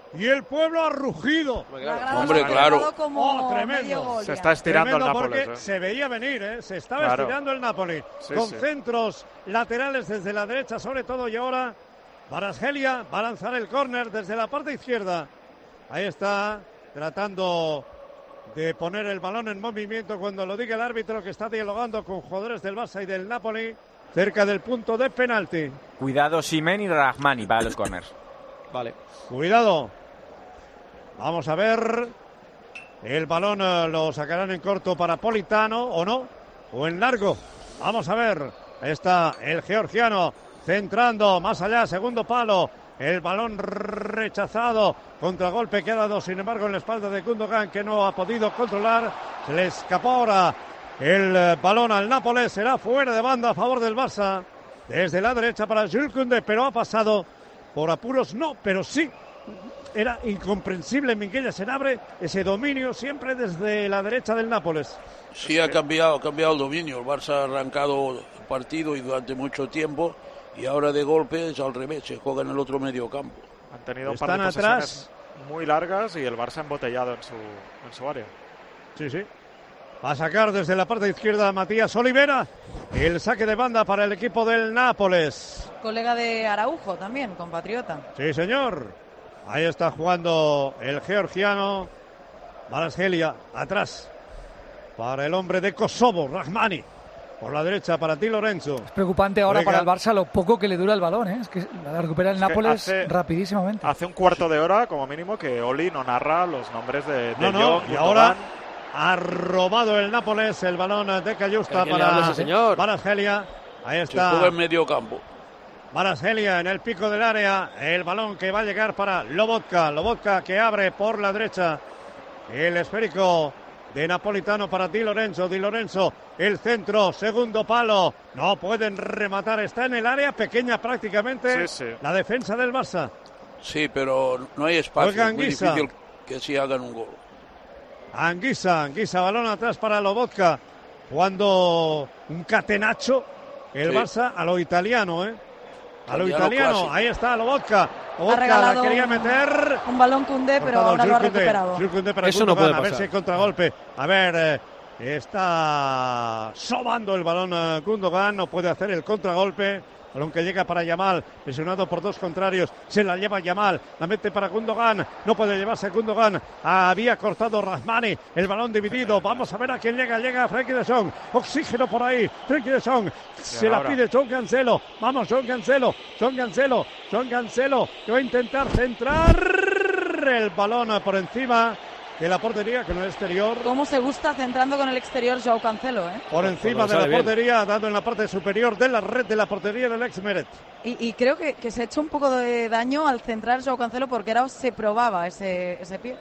y el pueblo ha rugido. Hombre, claro. Oh, medio tremendo. Se está estirando el Tremendo Nápoles. porque ¿eh? se veía venir, ¿eh? se estaba Claro. estirando el Napoli. Sí, con sí. centros laterales desde la derecha, sobre todo, y ahora Barasgelia va a lanzar el córner desde la parte izquierda. Ahí está, tratando de poner el balón en movimiento cuando lo diga el árbitro que está dialogando con jugadores del Barça y del Napoli cerca del punto de penalti. Cuidado Simen y Rahmani para los corners. Vale. Cuidado. Vamos a ver. El balón eh, lo sacarán en corto para Politano o no. O en largo. Vamos a ver. Está el georgiano centrando más allá, segundo palo. El balón rechazado. Contragolpe que ha dado, sin embargo, en la espalda de Gundogan que no ha podido controlar. Se le escapó ahora el eh, balón al Nápoles. Será fuera de banda a favor del Barça. Desde la derecha para Jules Koundé, pero ha pasado por apuros. No, pero sí era incomprensible Miguel Senabre ese dominio siempre desde la derecha del Nápoles. Sí, ha cambiado, ha cambiado el dominio. El Barça ha arrancado el partido y durante mucho tiempo y ahora de golpe es al revés, se juega en el otro medio campo. Han tenido un par Están de atrás. muy largas y el Barça embotellado en su, en su área. Sí, sí. Va a sacar desde la parte izquierda Matías Olivera. El saque de banda para el equipo del Nápoles. Colega de Araujo también, compatriota. Sí, señor. Ahí está jugando el georgiano. Barasgelia atrás. Para el hombre de Kosovo, Rahmani. Por la derecha para Di Lorenzo. Preocupante ahora para el Barça lo poco que le dura el balón, ¿eh? Es que la recupera el Es Nápoles hace- rapidísimamente. Hace un cuarto de hora, como mínimo, que Oli no narra los nombres de, de No, no, y ahora ha robado el Nápoles el balón de Cayusta ¿A quién le habla para señor? Barasgelia. Ahí Se está. juega en medio campo. Barasgelia en el pico del área. El balón que va a llegar para Lobotka. Lobotka que abre por la derecha. El esférico de Napolitano para Di Lorenzo. Di Lorenzo, el centro, segundo palo. No pueden rematar. Está en el área pequeña prácticamente. Sí, sí. La defensa del Barça. Sí, pero no hay espacio. Juega Es muy difícil que sí hagan un gol. Anguisa, Anguisa, balón atrás para Lobotka. Jugando un catenacho. El Sí. Barça a lo italiano, ¿eh? A lo Italiano clásico. Ahí está Lobotka. Lobotka la regalado quería un- meter. Un balón Cundé, pero ahora lo ha recuperado. Para Eso no puede A ver pasar. si hay contragolpe. A ver, eh, está sobando el balón eh, Gundogan. No puede hacer el contragolpe. Balón que llega para Yamal, presionado por dos contrarios. Se la lleva Yamal, la mete para Gundogan. No puede llevarse Gundogan. Había cortado Rahmani. El balón dividido. Vamos a ver a quién llega. Llega Frenkie de Jong. Oxígeno por ahí. Frenkie de Jong. Se la pide John Cancelo. Vamos, John Cancelo. John Cancelo. John Cancelo. Que va a intentar centrar el balón por encima de la portería con el exterior. Cómo se gusta centrando con el exterior Joao Cancelo, ¿eh? Por encima Pues de lo la bien. portería, dando en la parte superior de la red de la portería del ex Meret. Y, y creo que, que se ha hecho un poco de daño al centrar Joao Cancelo porque era se probaba ese, ese pie.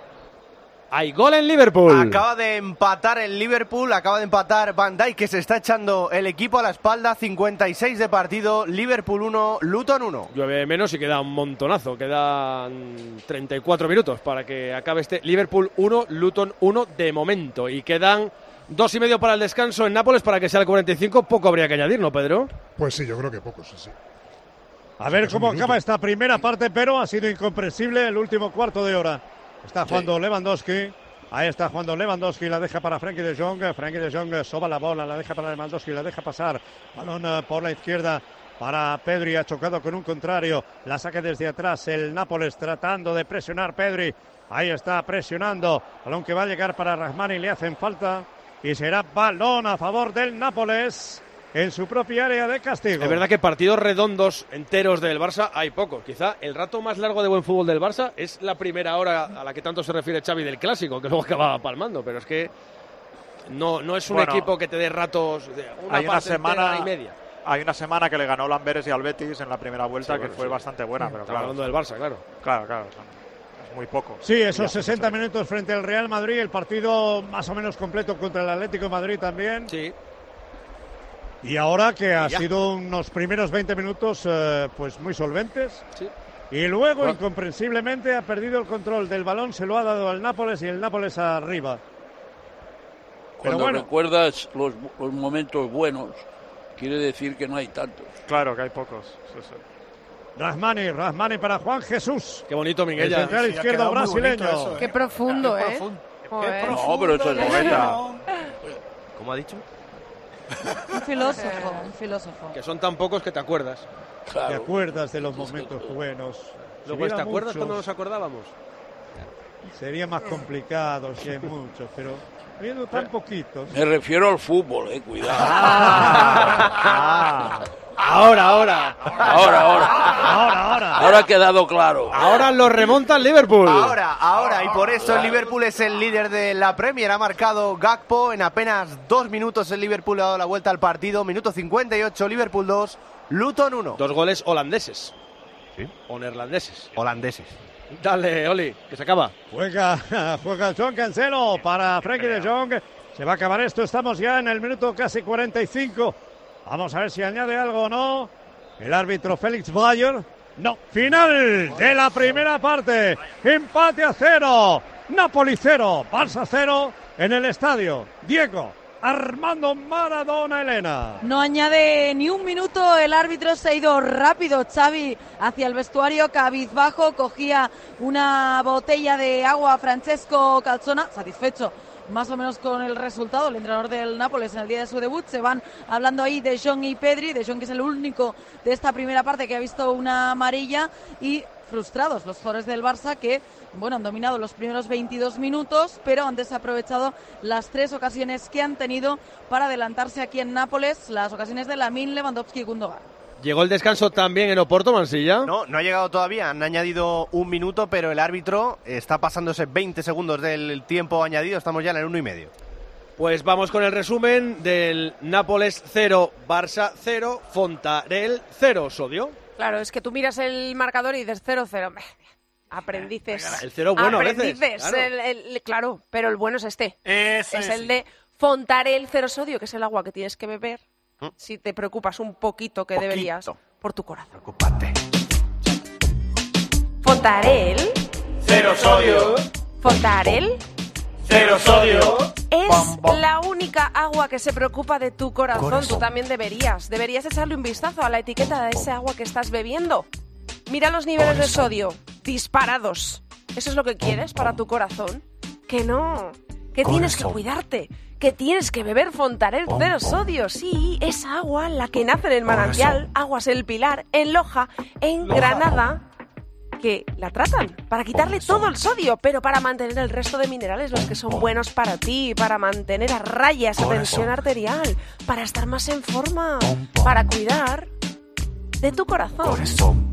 Hay gol en Liverpool. Acaba de empatar el Liverpool, acaba de empatar Van Dijk que se está echando el equipo a la espalda, 56 de partido, Liverpool 1, Luton 1. Llueve menos y queda un montonazo. Quedan 34 minutos para que acabe este Liverpool 1, Luton 1 de momento. Y quedan dos y medio para el descanso en Nápoles para que sea el 45. Poco habría que añadir, ¿no, Pedro? Pues sí, yo creo que pocos, sí, sí. A ver cómo acaba esta primera parte, pero ha sido incomprensible el último cuarto de hora. Está jugando Lewandowski. Ahí está jugando Lewandowski, la deja para Frankie de Jong. Frankie de Jong soba la bola, la deja para Lewandowski, la deja pasar. Balón eh, por la izquierda para Pedri, ha chocado con un contrario. La saca desde atrás el Nápoles tratando de presionar Pedri. Ahí está presionando. Balón que va a llegar para Rahmani, le hacen falta. Y será balón a favor del Nápoles en su propia área de castigo. Es verdad que partidos redondos enteros del Barça hay pocos. Quizá el rato más largo de buen fútbol del Barça es la primera hora a la que tanto se refiere Xavi del clásico, que luego (laughs) acaba palmando, pero es que no, no es un Bueno, equipo que te dé ratos de una hay una parte semana y media. Hay una semana que le ganó Lamberes y al Betis en la primera vuelta Sí, bueno, que fue sí. bastante buena, pero estamos claro. hablando del Barça, claro. Claro, claro. Es muy poco. Sí, esos Ya, 60 minutos frente al Real Madrid, el partido más o menos completo contra el Atlético de Madrid también. Sí. Y ahora que ha Ya. sido unos primeros 20 minutos eh, pues muy solventes. Sí. Y luego, Bueno. incomprensiblemente, ha perdido el control del balón, se lo ha dado al Nápoles y el Nápoles arriba. Pero Cuando bueno, recuerdas los, los momentos buenos, quiere decir que no hay tantos. Claro que hay pocos. sí, sí. Para Juan Jesús. Qué bonito, El Miguel. central Sí, ha izquierdo brasileño. eso, ¿eh? Qué profundo, Qué ¿eh? profundo. No, pero eso es Poeta. ¿Cómo ha dicho? Un filósofo, un filósofo. Que son tan pocos que te acuerdas. ¿Te acuerdas de los momentos buenos? Si Luego, hubiera ¿te acuerdas muchos, cuando nos acordábamos? Sería más complicado si hay muchos, pero habiendo tan poquitos. Me refiero al fútbol, eh, cuidado. Ah. (laughs) Ahora, ahora. Ahora, ahora. Ahora, ahora. Ahora ha quedado claro. Ahora lo remonta el Liverpool. Ahora, ahora, y por eso el Liverpool es el líder de la Premier. Ha marcado Gakpo en apenas dos minutos. El Liverpool ha dado la vuelta al partido. Minuto 58, Liverpool 2, Luton 1. Dos goles holandeses. Sí. O neerlandeses. Holandeses. Dale, Oli, que se acaba. Juega, (laughs) juega John Cancelo para Frankie de Jong. Se va a acabar esto. Estamos ya en el minuto casi 45. Vamos a ver si añade algo o no. El árbitro Félix Bayer. No. Final de la primera parte. Empate a cero. Napoli cero. Barça cero en el estadio. Diego Armando Maradona Elena. No añade ni un minuto, el árbitro se ha ido rápido, Xavi, hacia el vestuario, cabizbajo, cogía una botella de agua, Francesco Calzona, satisfecho más o menos con el resultado, el entrenador del Nápoles en el día de su debut, se van hablando ahí de John y Pedri, de John que es el único de esta primera parte que ha visto una amarilla y frustrados los jugadores del Barça que bueno, han dominado los primeros 22 minutos, pero han desaprovechado las tres ocasiones que han tenido para adelantarse aquí en Nápoles, las ocasiones de Lamin, Lewandowski y Gundogan. Llegó el descanso también en Oporto, Mansilla. No, no ha llegado todavía. Han añadido un minuto, pero el árbitro está pasándose 20 segundos del tiempo añadido. Estamos ya en el uno y medio. Pues vamos con el resumen del Nápoles 0, Barça 0, Fontarel 0, Sodio. Claro, es que tú miras el marcador y dices 0-0. Aprendices. El cero bueno a veces, Aprendices. claro. el- el- claro, pero el bueno es este. Ese es el de Fontarel cero sodio, que es el agua que tienes que beber ¿Mm? si te preocupas un poquito que deberías por tu corazón. Preocupate. Fontarel, Cero sodio, Fontarel cero sodio. es la única agua que se preocupa de tu corazón. Corazón. Tú también deberías. Deberías echarle un vistazo a la etiqueta de ese agua que estás bebiendo. Mira los niveles de sodio disparados. ¿Eso es lo que quieres para tu corazón? Que no. Que tienes que cuidarte. Que tienes que beber Fontarel cero sodio. Sí, esa agua, la que nace en el manantial, Aguas El Pilar, en Loja, en Granada, que la tratan para quitarle todo el sodio, pero para mantener el resto de minerales, los que son buenos para ti, para mantener a raya esa tensión arterial, para estar más en forma, para cuidar de tu corazón.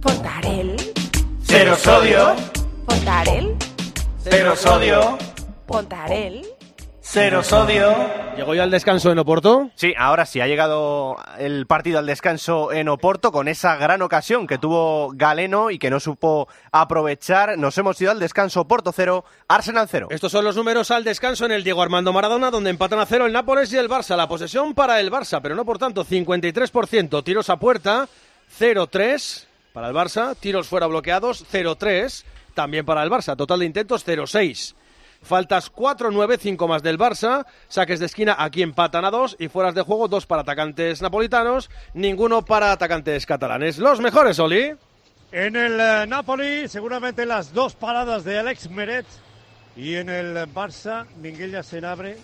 Fontarel, Cero sodio, Fontarel, cero sodio, Fontarel. cero sodio. ¿Llegó ya el descanso en Oporto? Sí, ahora sí, ha llegado el partido al descanso en Oporto con esa gran ocasión que tuvo Galeno y que no supo aprovechar. Nos hemos ido al descanso Porto 0, Arsenal 0. Estos son los números al descanso en el Diego Armando Maradona, donde empatan a cero el Nápoles y el Barça. La posesión para el Barça, pero no por tanto, 53%. Tiros a puerta, 0-3 para el Barça. Tiros fuera bloqueados, 0-3 también para el Barça. Total de intentos, 0-6. Faltas 4-9, 5 más del Barça. Saques de esquina, aquí empatan a 2. Y fueras de juego, 2 para atacantes napolitanos, ninguno para atacantes catalanes. Los mejores, Oli. En el eh, Napoli, seguramente las dos paradas de Alex Meret. Y en el Barça, Minguella Senabre.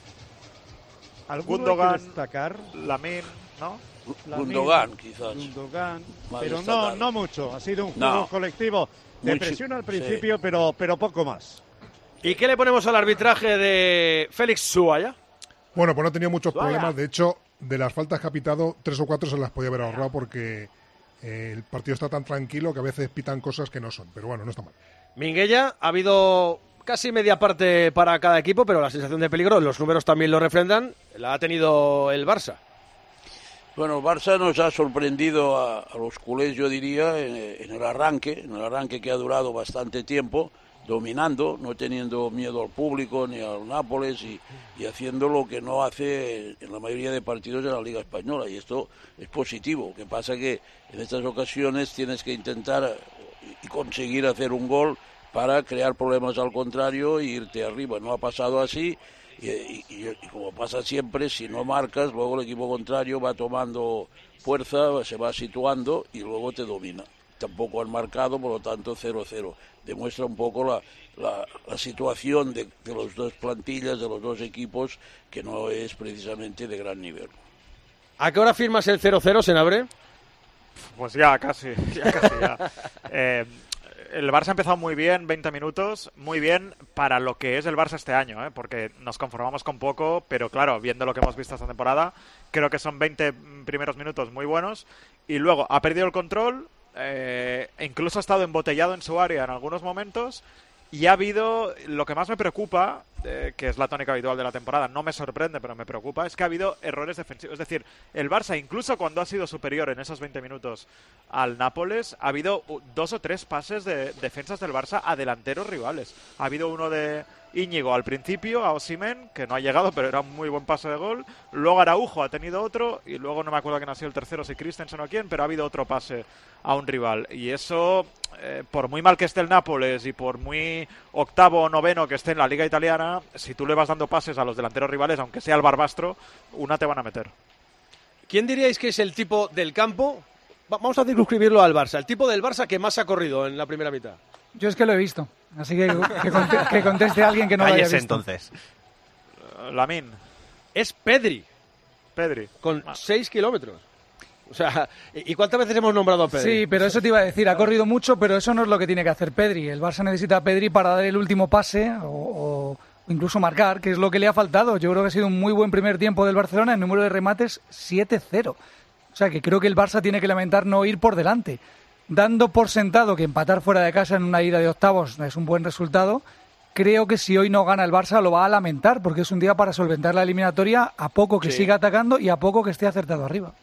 ¿Alguno hay que Gundogan, destacar? Lamin, ¿no? Lamin, Gundogan, quizás. Gundogan, pero no, no mucho. Ha sido un No. juego colectivo de presión al sí. principio, pero, pero poco más. ¿Y qué le ponemos al arbitraje de Félix Suaya? Bueno, pues no ha tenido muchos problemas. De hecho, de las faltas que ha pitado, tres o cuatro se las podía haber ahorrado porque eh, el partido está tan tranquilo que a veces pitan cosas que no son. Pero bueno, no está mal. Minguella, ha habido casi media parte para cada equipo, pero la sensación de peligro, los números también lo refrendan, la ha tenido el Barça. Bueno, el Barça nos ha sorprendido a, a los culés, yo diría, en, en el arranque, en el arranque que ha durado bastante tiempo, dominando, no teniendo miedo al público ni al Nápoles y, y haciendo lo que no hace en la mayoría de partidos de la Liga Española. Y esto es positivo. Lo que pasa que en estas ocasiones tienes que intentar y conseguir hacer un gol para crear problemas al contrario e irte arriba. No ha pasado así y como pasa siempre, si no marcas, luego el equipo contrario va tomando fuerza, se va situando y luego te domina. Tampoco han marcado, por lo tanto 0-0. Demuestra un poco la, la- la situación de, de las dos plantillas, de los dos equipos, que no es precisamente de gran nivel. ¿A qué hora firmas el 0-0, Senabre? Pues ya, casi, (laughs) ya casi, ya. Eh, el Barça ha empezado muy bien, 20 minutos, muy bien para lo que es el Barça este año, ¿eh? porque nos conformamos con poco, pero claro, viendo lo que hemos visto esta temporada, creo que son 20 primeros minutos muy buenos, y luego ha perdido el control, eh, incluso ha estado embotellado en su área en algunos momentos, y ha habido, lo que más me preocupa, eh, que es la tónica habitual de la temporada, no me sorprende, pero me preocupa, es que ha habido errores defensivos. Es decir, el Barça, incluso cuando ha sido superior en esos 20 minutos al Nápoles, ha habido dos o tres pases de defensas del Barça a delanteros rivales. Ha habido uno de Íñigo al principio, a Osimen, que no ha llegado, pero era un muy buen pase de gol. Luego Araujo ha tenido otro, y luego no me acuerdo quién ha sido el tercero, si Christensen o quién, pero ha habido otro pase a un rival. Y eso, eh, por muy mal que esté el Nápoles y por muy octavo o noveno que esté en la Liga Italiana, si tú le vas dando pases a los delanteros rivales, aunque sea el Barbastro, una te van a meter. ¿Quién diríais que es el tipo del campo? Va- Vamos a circunscribirlo al Barça. El tipo del Barça que más ha corrido en la primera mitad. Yo es que lo he visto. Así que que, conte- que conteste alguien que no lo haya visto. entonces. Lamin. Es Pedri. Pedri. Con 6 kilómetros. O sea, ¿y cuántas veces hemos nombrado a Pedri? Sí, pero eso te iba a decir, ha corrido mucho, pero eso no es lo que tiene que hacer Pedri. El Barça necesita a Pedri para dar el último pase o, o incluso marcar, que es lo que le ha faltado. Yo creo que ha sido un muy buen primer tiempo del Barcelona, el número de remates 7-0. O sea que creo que el Barça tiene que lamentar no ir por delante. Dando por sentado que empatar fuera de casa en una ida de octavos es un buen resultado, creo que si hoy no gana el Barça lo va a lamentar, porque es un día para solventar la eliminatoria a poco que Sí. siga atacando y a poco que esté acertado arriba.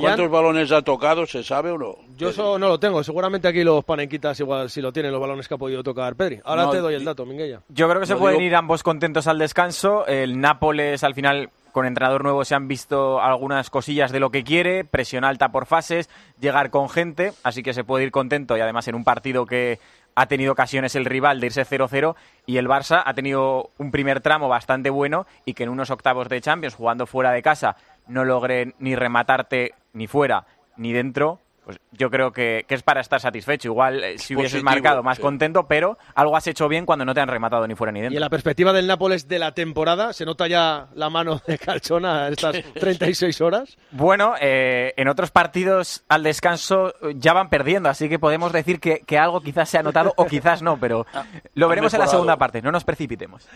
¿Cuántos balones ha tocado? ¿Se sabe o no? Yo eso no lo tengo. Seguramente aquí los panenquitas igual si lo tienen los balones que ha podido tocar Pedri. Ahora No, te doy el dato, Minguella. Yo creo que se pueden digo- ir ambos contentos al descanso. El Nápoles al final con entrenador nuevo se han visto algunas cosillas de lo que quiere, presión alta por fases, llegar con gente, así que se puede ir contento. Y además en un partido que ha tenido ocasiones el rival de irse 0-0 y el Barça ha tenido un primer tramo bastante bueno y que en unos octavos de Champions jugando fuera de casa no logre ni rematarte ni fuera ni dentro, pues yo creo que, que es para estar satisfecho. Igual eh, si hubieses Positivo, marcado más sí. contento, pero algo has hecho bien cuando no te han rematado ni fuera ni Y dentro. en la perspectiva del Nápoles de la temporada, ¿se nota ya la mano de Calchona estas 36 horas? Bueno, eh, en otros partidos al descanso eh, ya van perdiendo, así que podemos decir que, que algo quizás se ha notado o quizás no, pero lo han veremos en la segunda parte, no nos precipitemos.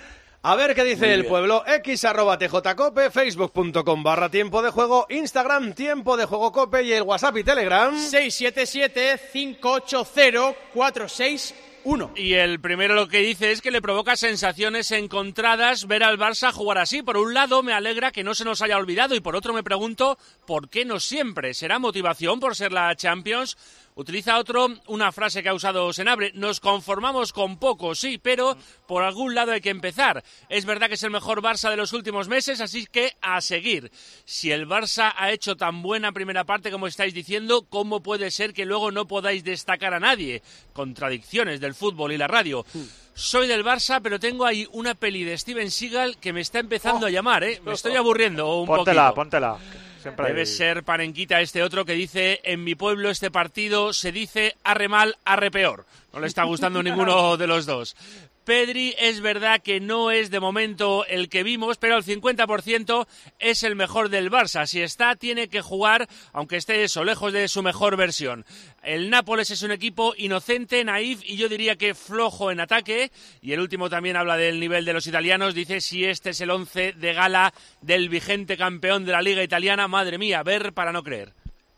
A ver qué dice Muy el bien. pueblo. X arroba tjcope, facebook.com barra tiempo de juego, Instagram tiempo de juego cope y el WhatsApp y Telegram. 677-580-461. Y el primero lo que dice es que le provoca sensaciones encontradas ver al Barça jugar así. Por un lado, me alegra que no se nos haya olvidado y por otro me pregunto por qué no siempre. ¿Será motivación por ser la Champions? Utiliza otro una frase que ha usado Senabre. Nos conformamos con poco, sí, pero por algún lado hay que empezar. Es verdad que es el mejor Barça de los últimos meses, así que a seguir. Si el Barça ha hecho tan buena primera parte como estáis diciendo, ¿cómo puede ser que luego no podáis destacar a nadie? Contradicciones del fútbol y la radio. Soy del Barça, pero tengo ahí una peli de Steven Seagal que me está empezando a llamar, ¿eh? Me estoy aburriendo un Póntela, poquito. póntela. Siempre Debe hay- ser Panenquita este otro que dice, en mi pueblo este partido se dice arre mal, arre peor. No le está gustando (laughs) ninguno de los dos. Pedri es verdad que no es de momento el que vimos, pero el 50% es el mejor del Barça. Si está, tiene que jugar, aunque esté eso, lejos de su mejor versión. El Nápoles es un equipo inocente, naif y yo diría que flojo en ataque. Y el último también habla del nivel de los italianos. Dice si este es el 11 de gala del vigente campeón de la Liga Italiana. Madre mía, ver para no creer.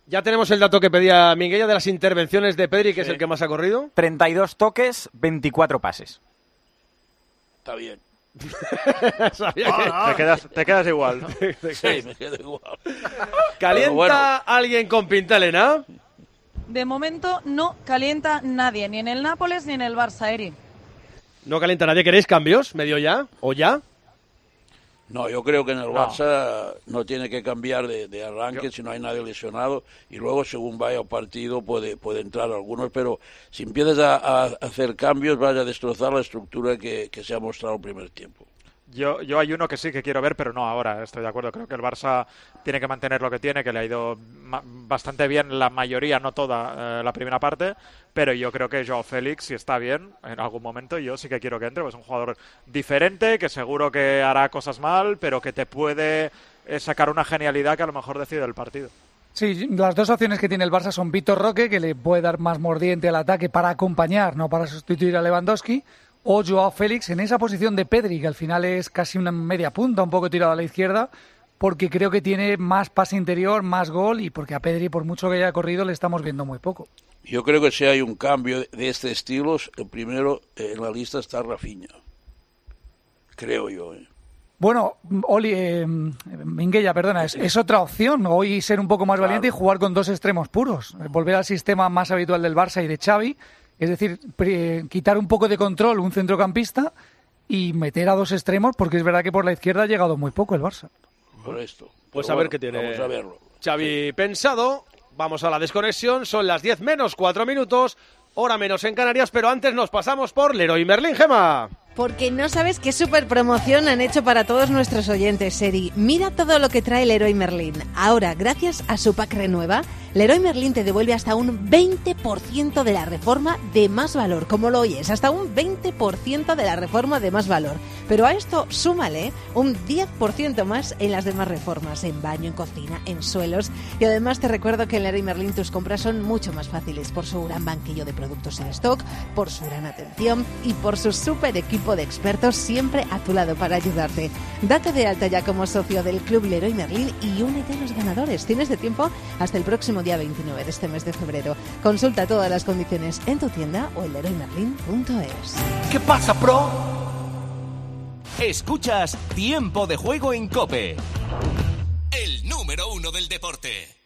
Ya tenemos el dato que pedía Minguella de las intervenciones de Pedri, que es el que más ha corrido. 32 toques, 24 pases. Está bien. (laughs) Sabía que- Te quedas, te quedas igual. (laughs) Sí, me quedo igual. ¿Calienta bueno. alguien con Pintalena? De momento no calienta nadie, ni en el Nápoles ni en el Barça, Eri. ¿No calienta nadie? ¿Queréis cambios? ¿Medio ya? ¿O ya? No, yo creo que en el. Barça no tiene que cambiar de, de arranque si no hay nadie lesionado y luego según vaya el partido puede, puede entrar algunos, pero si empiezas a, a hacer cambios vas a destrozar la estructura que, que se ha mostrado el primer tiempo. Yo, hay uno que sí que quiero ver, pero no ahora, estoy de acuerdo. Creo que el Barça tiene que mantener lo que tiene, que le ha ido bastante bien la mayoría, no toda, eh, la primera parte, pero yo creo que Joao Félix, si está bien en algún momento, yo sí que quiero que entre, pues es un jugador diferente, que seguro que hará cosas mal, pero que te puede eh, sacar una genialidad que a lo mejor decide el partido. Sí, las dos opciones que tiene el Barça son Vitor Roque, que le puede dar más mordiente al ataque para acompañar, no para sustituir a Lewandowski, o Joao Félix en esa posición de Pedri, que al final es casi una media punta, un poco tirado a la izquierda, porque creo que tiene más pase interior, más gol, y porque a Pedri, por mucho que haya corrido, le estamos viendo muy poco. Yo creo que si hay un cambio de- este estilo, el primero eh, en la lista está Rafinha. Creo yo. ¿eh? Bueno, Oli, eh, Minguella, perdona, es, es otra opción hoy ser un poco más valiente y jugar con dos extremos puros, volver al sistema más habitual del Barça y de Xavi, es decir, pre- quitar un poco de control un centrocampista y meter a dos extremos, porque es verdad que por la izquierda ha llegado muy poco el Barça. Por esto. Pues a ver qué tiene Vamos a verlo. Xavi pensado. Vamos a la desconexión. Son las 10 menos 4 minutos. Hora menos en Canarias, pero antes nos pasamos por Leroy Merlin, Gema. Porque no sabes qué super promoción han hecho para todos nuestros oyentes, Seri. Mira todo lo que trae el Leroy Merlin. Ahora, gracias a su pack renueva, Leroy Merlin te devuelve hasta un 20% de la reforma de más valor. Como lo oyes, hasta un 20% de la reforma de más valor. Pero a esto súmale un 10% más en las demás reformas, en baño, en cocina, en suelos. Y además te recuerdo que en Leroy Merlin tus compras son mucho más fáciles por su gran banquillo de productos en stock, por su gran atención y por su super equipo de expertos siempre a tu lado para ayudarte. Date de alta ya como socio del Club Leroy Merlin y únete a los ganadores. Tienes de tiempo hasta el próximo día 29 de este mes de febrero. Consulta todas las condiciones en tu tienda o en leroymerlin.es. ¿Qué pasa, pro? Escuchas Tiempo de Juego en Cope. El número uno del deporte.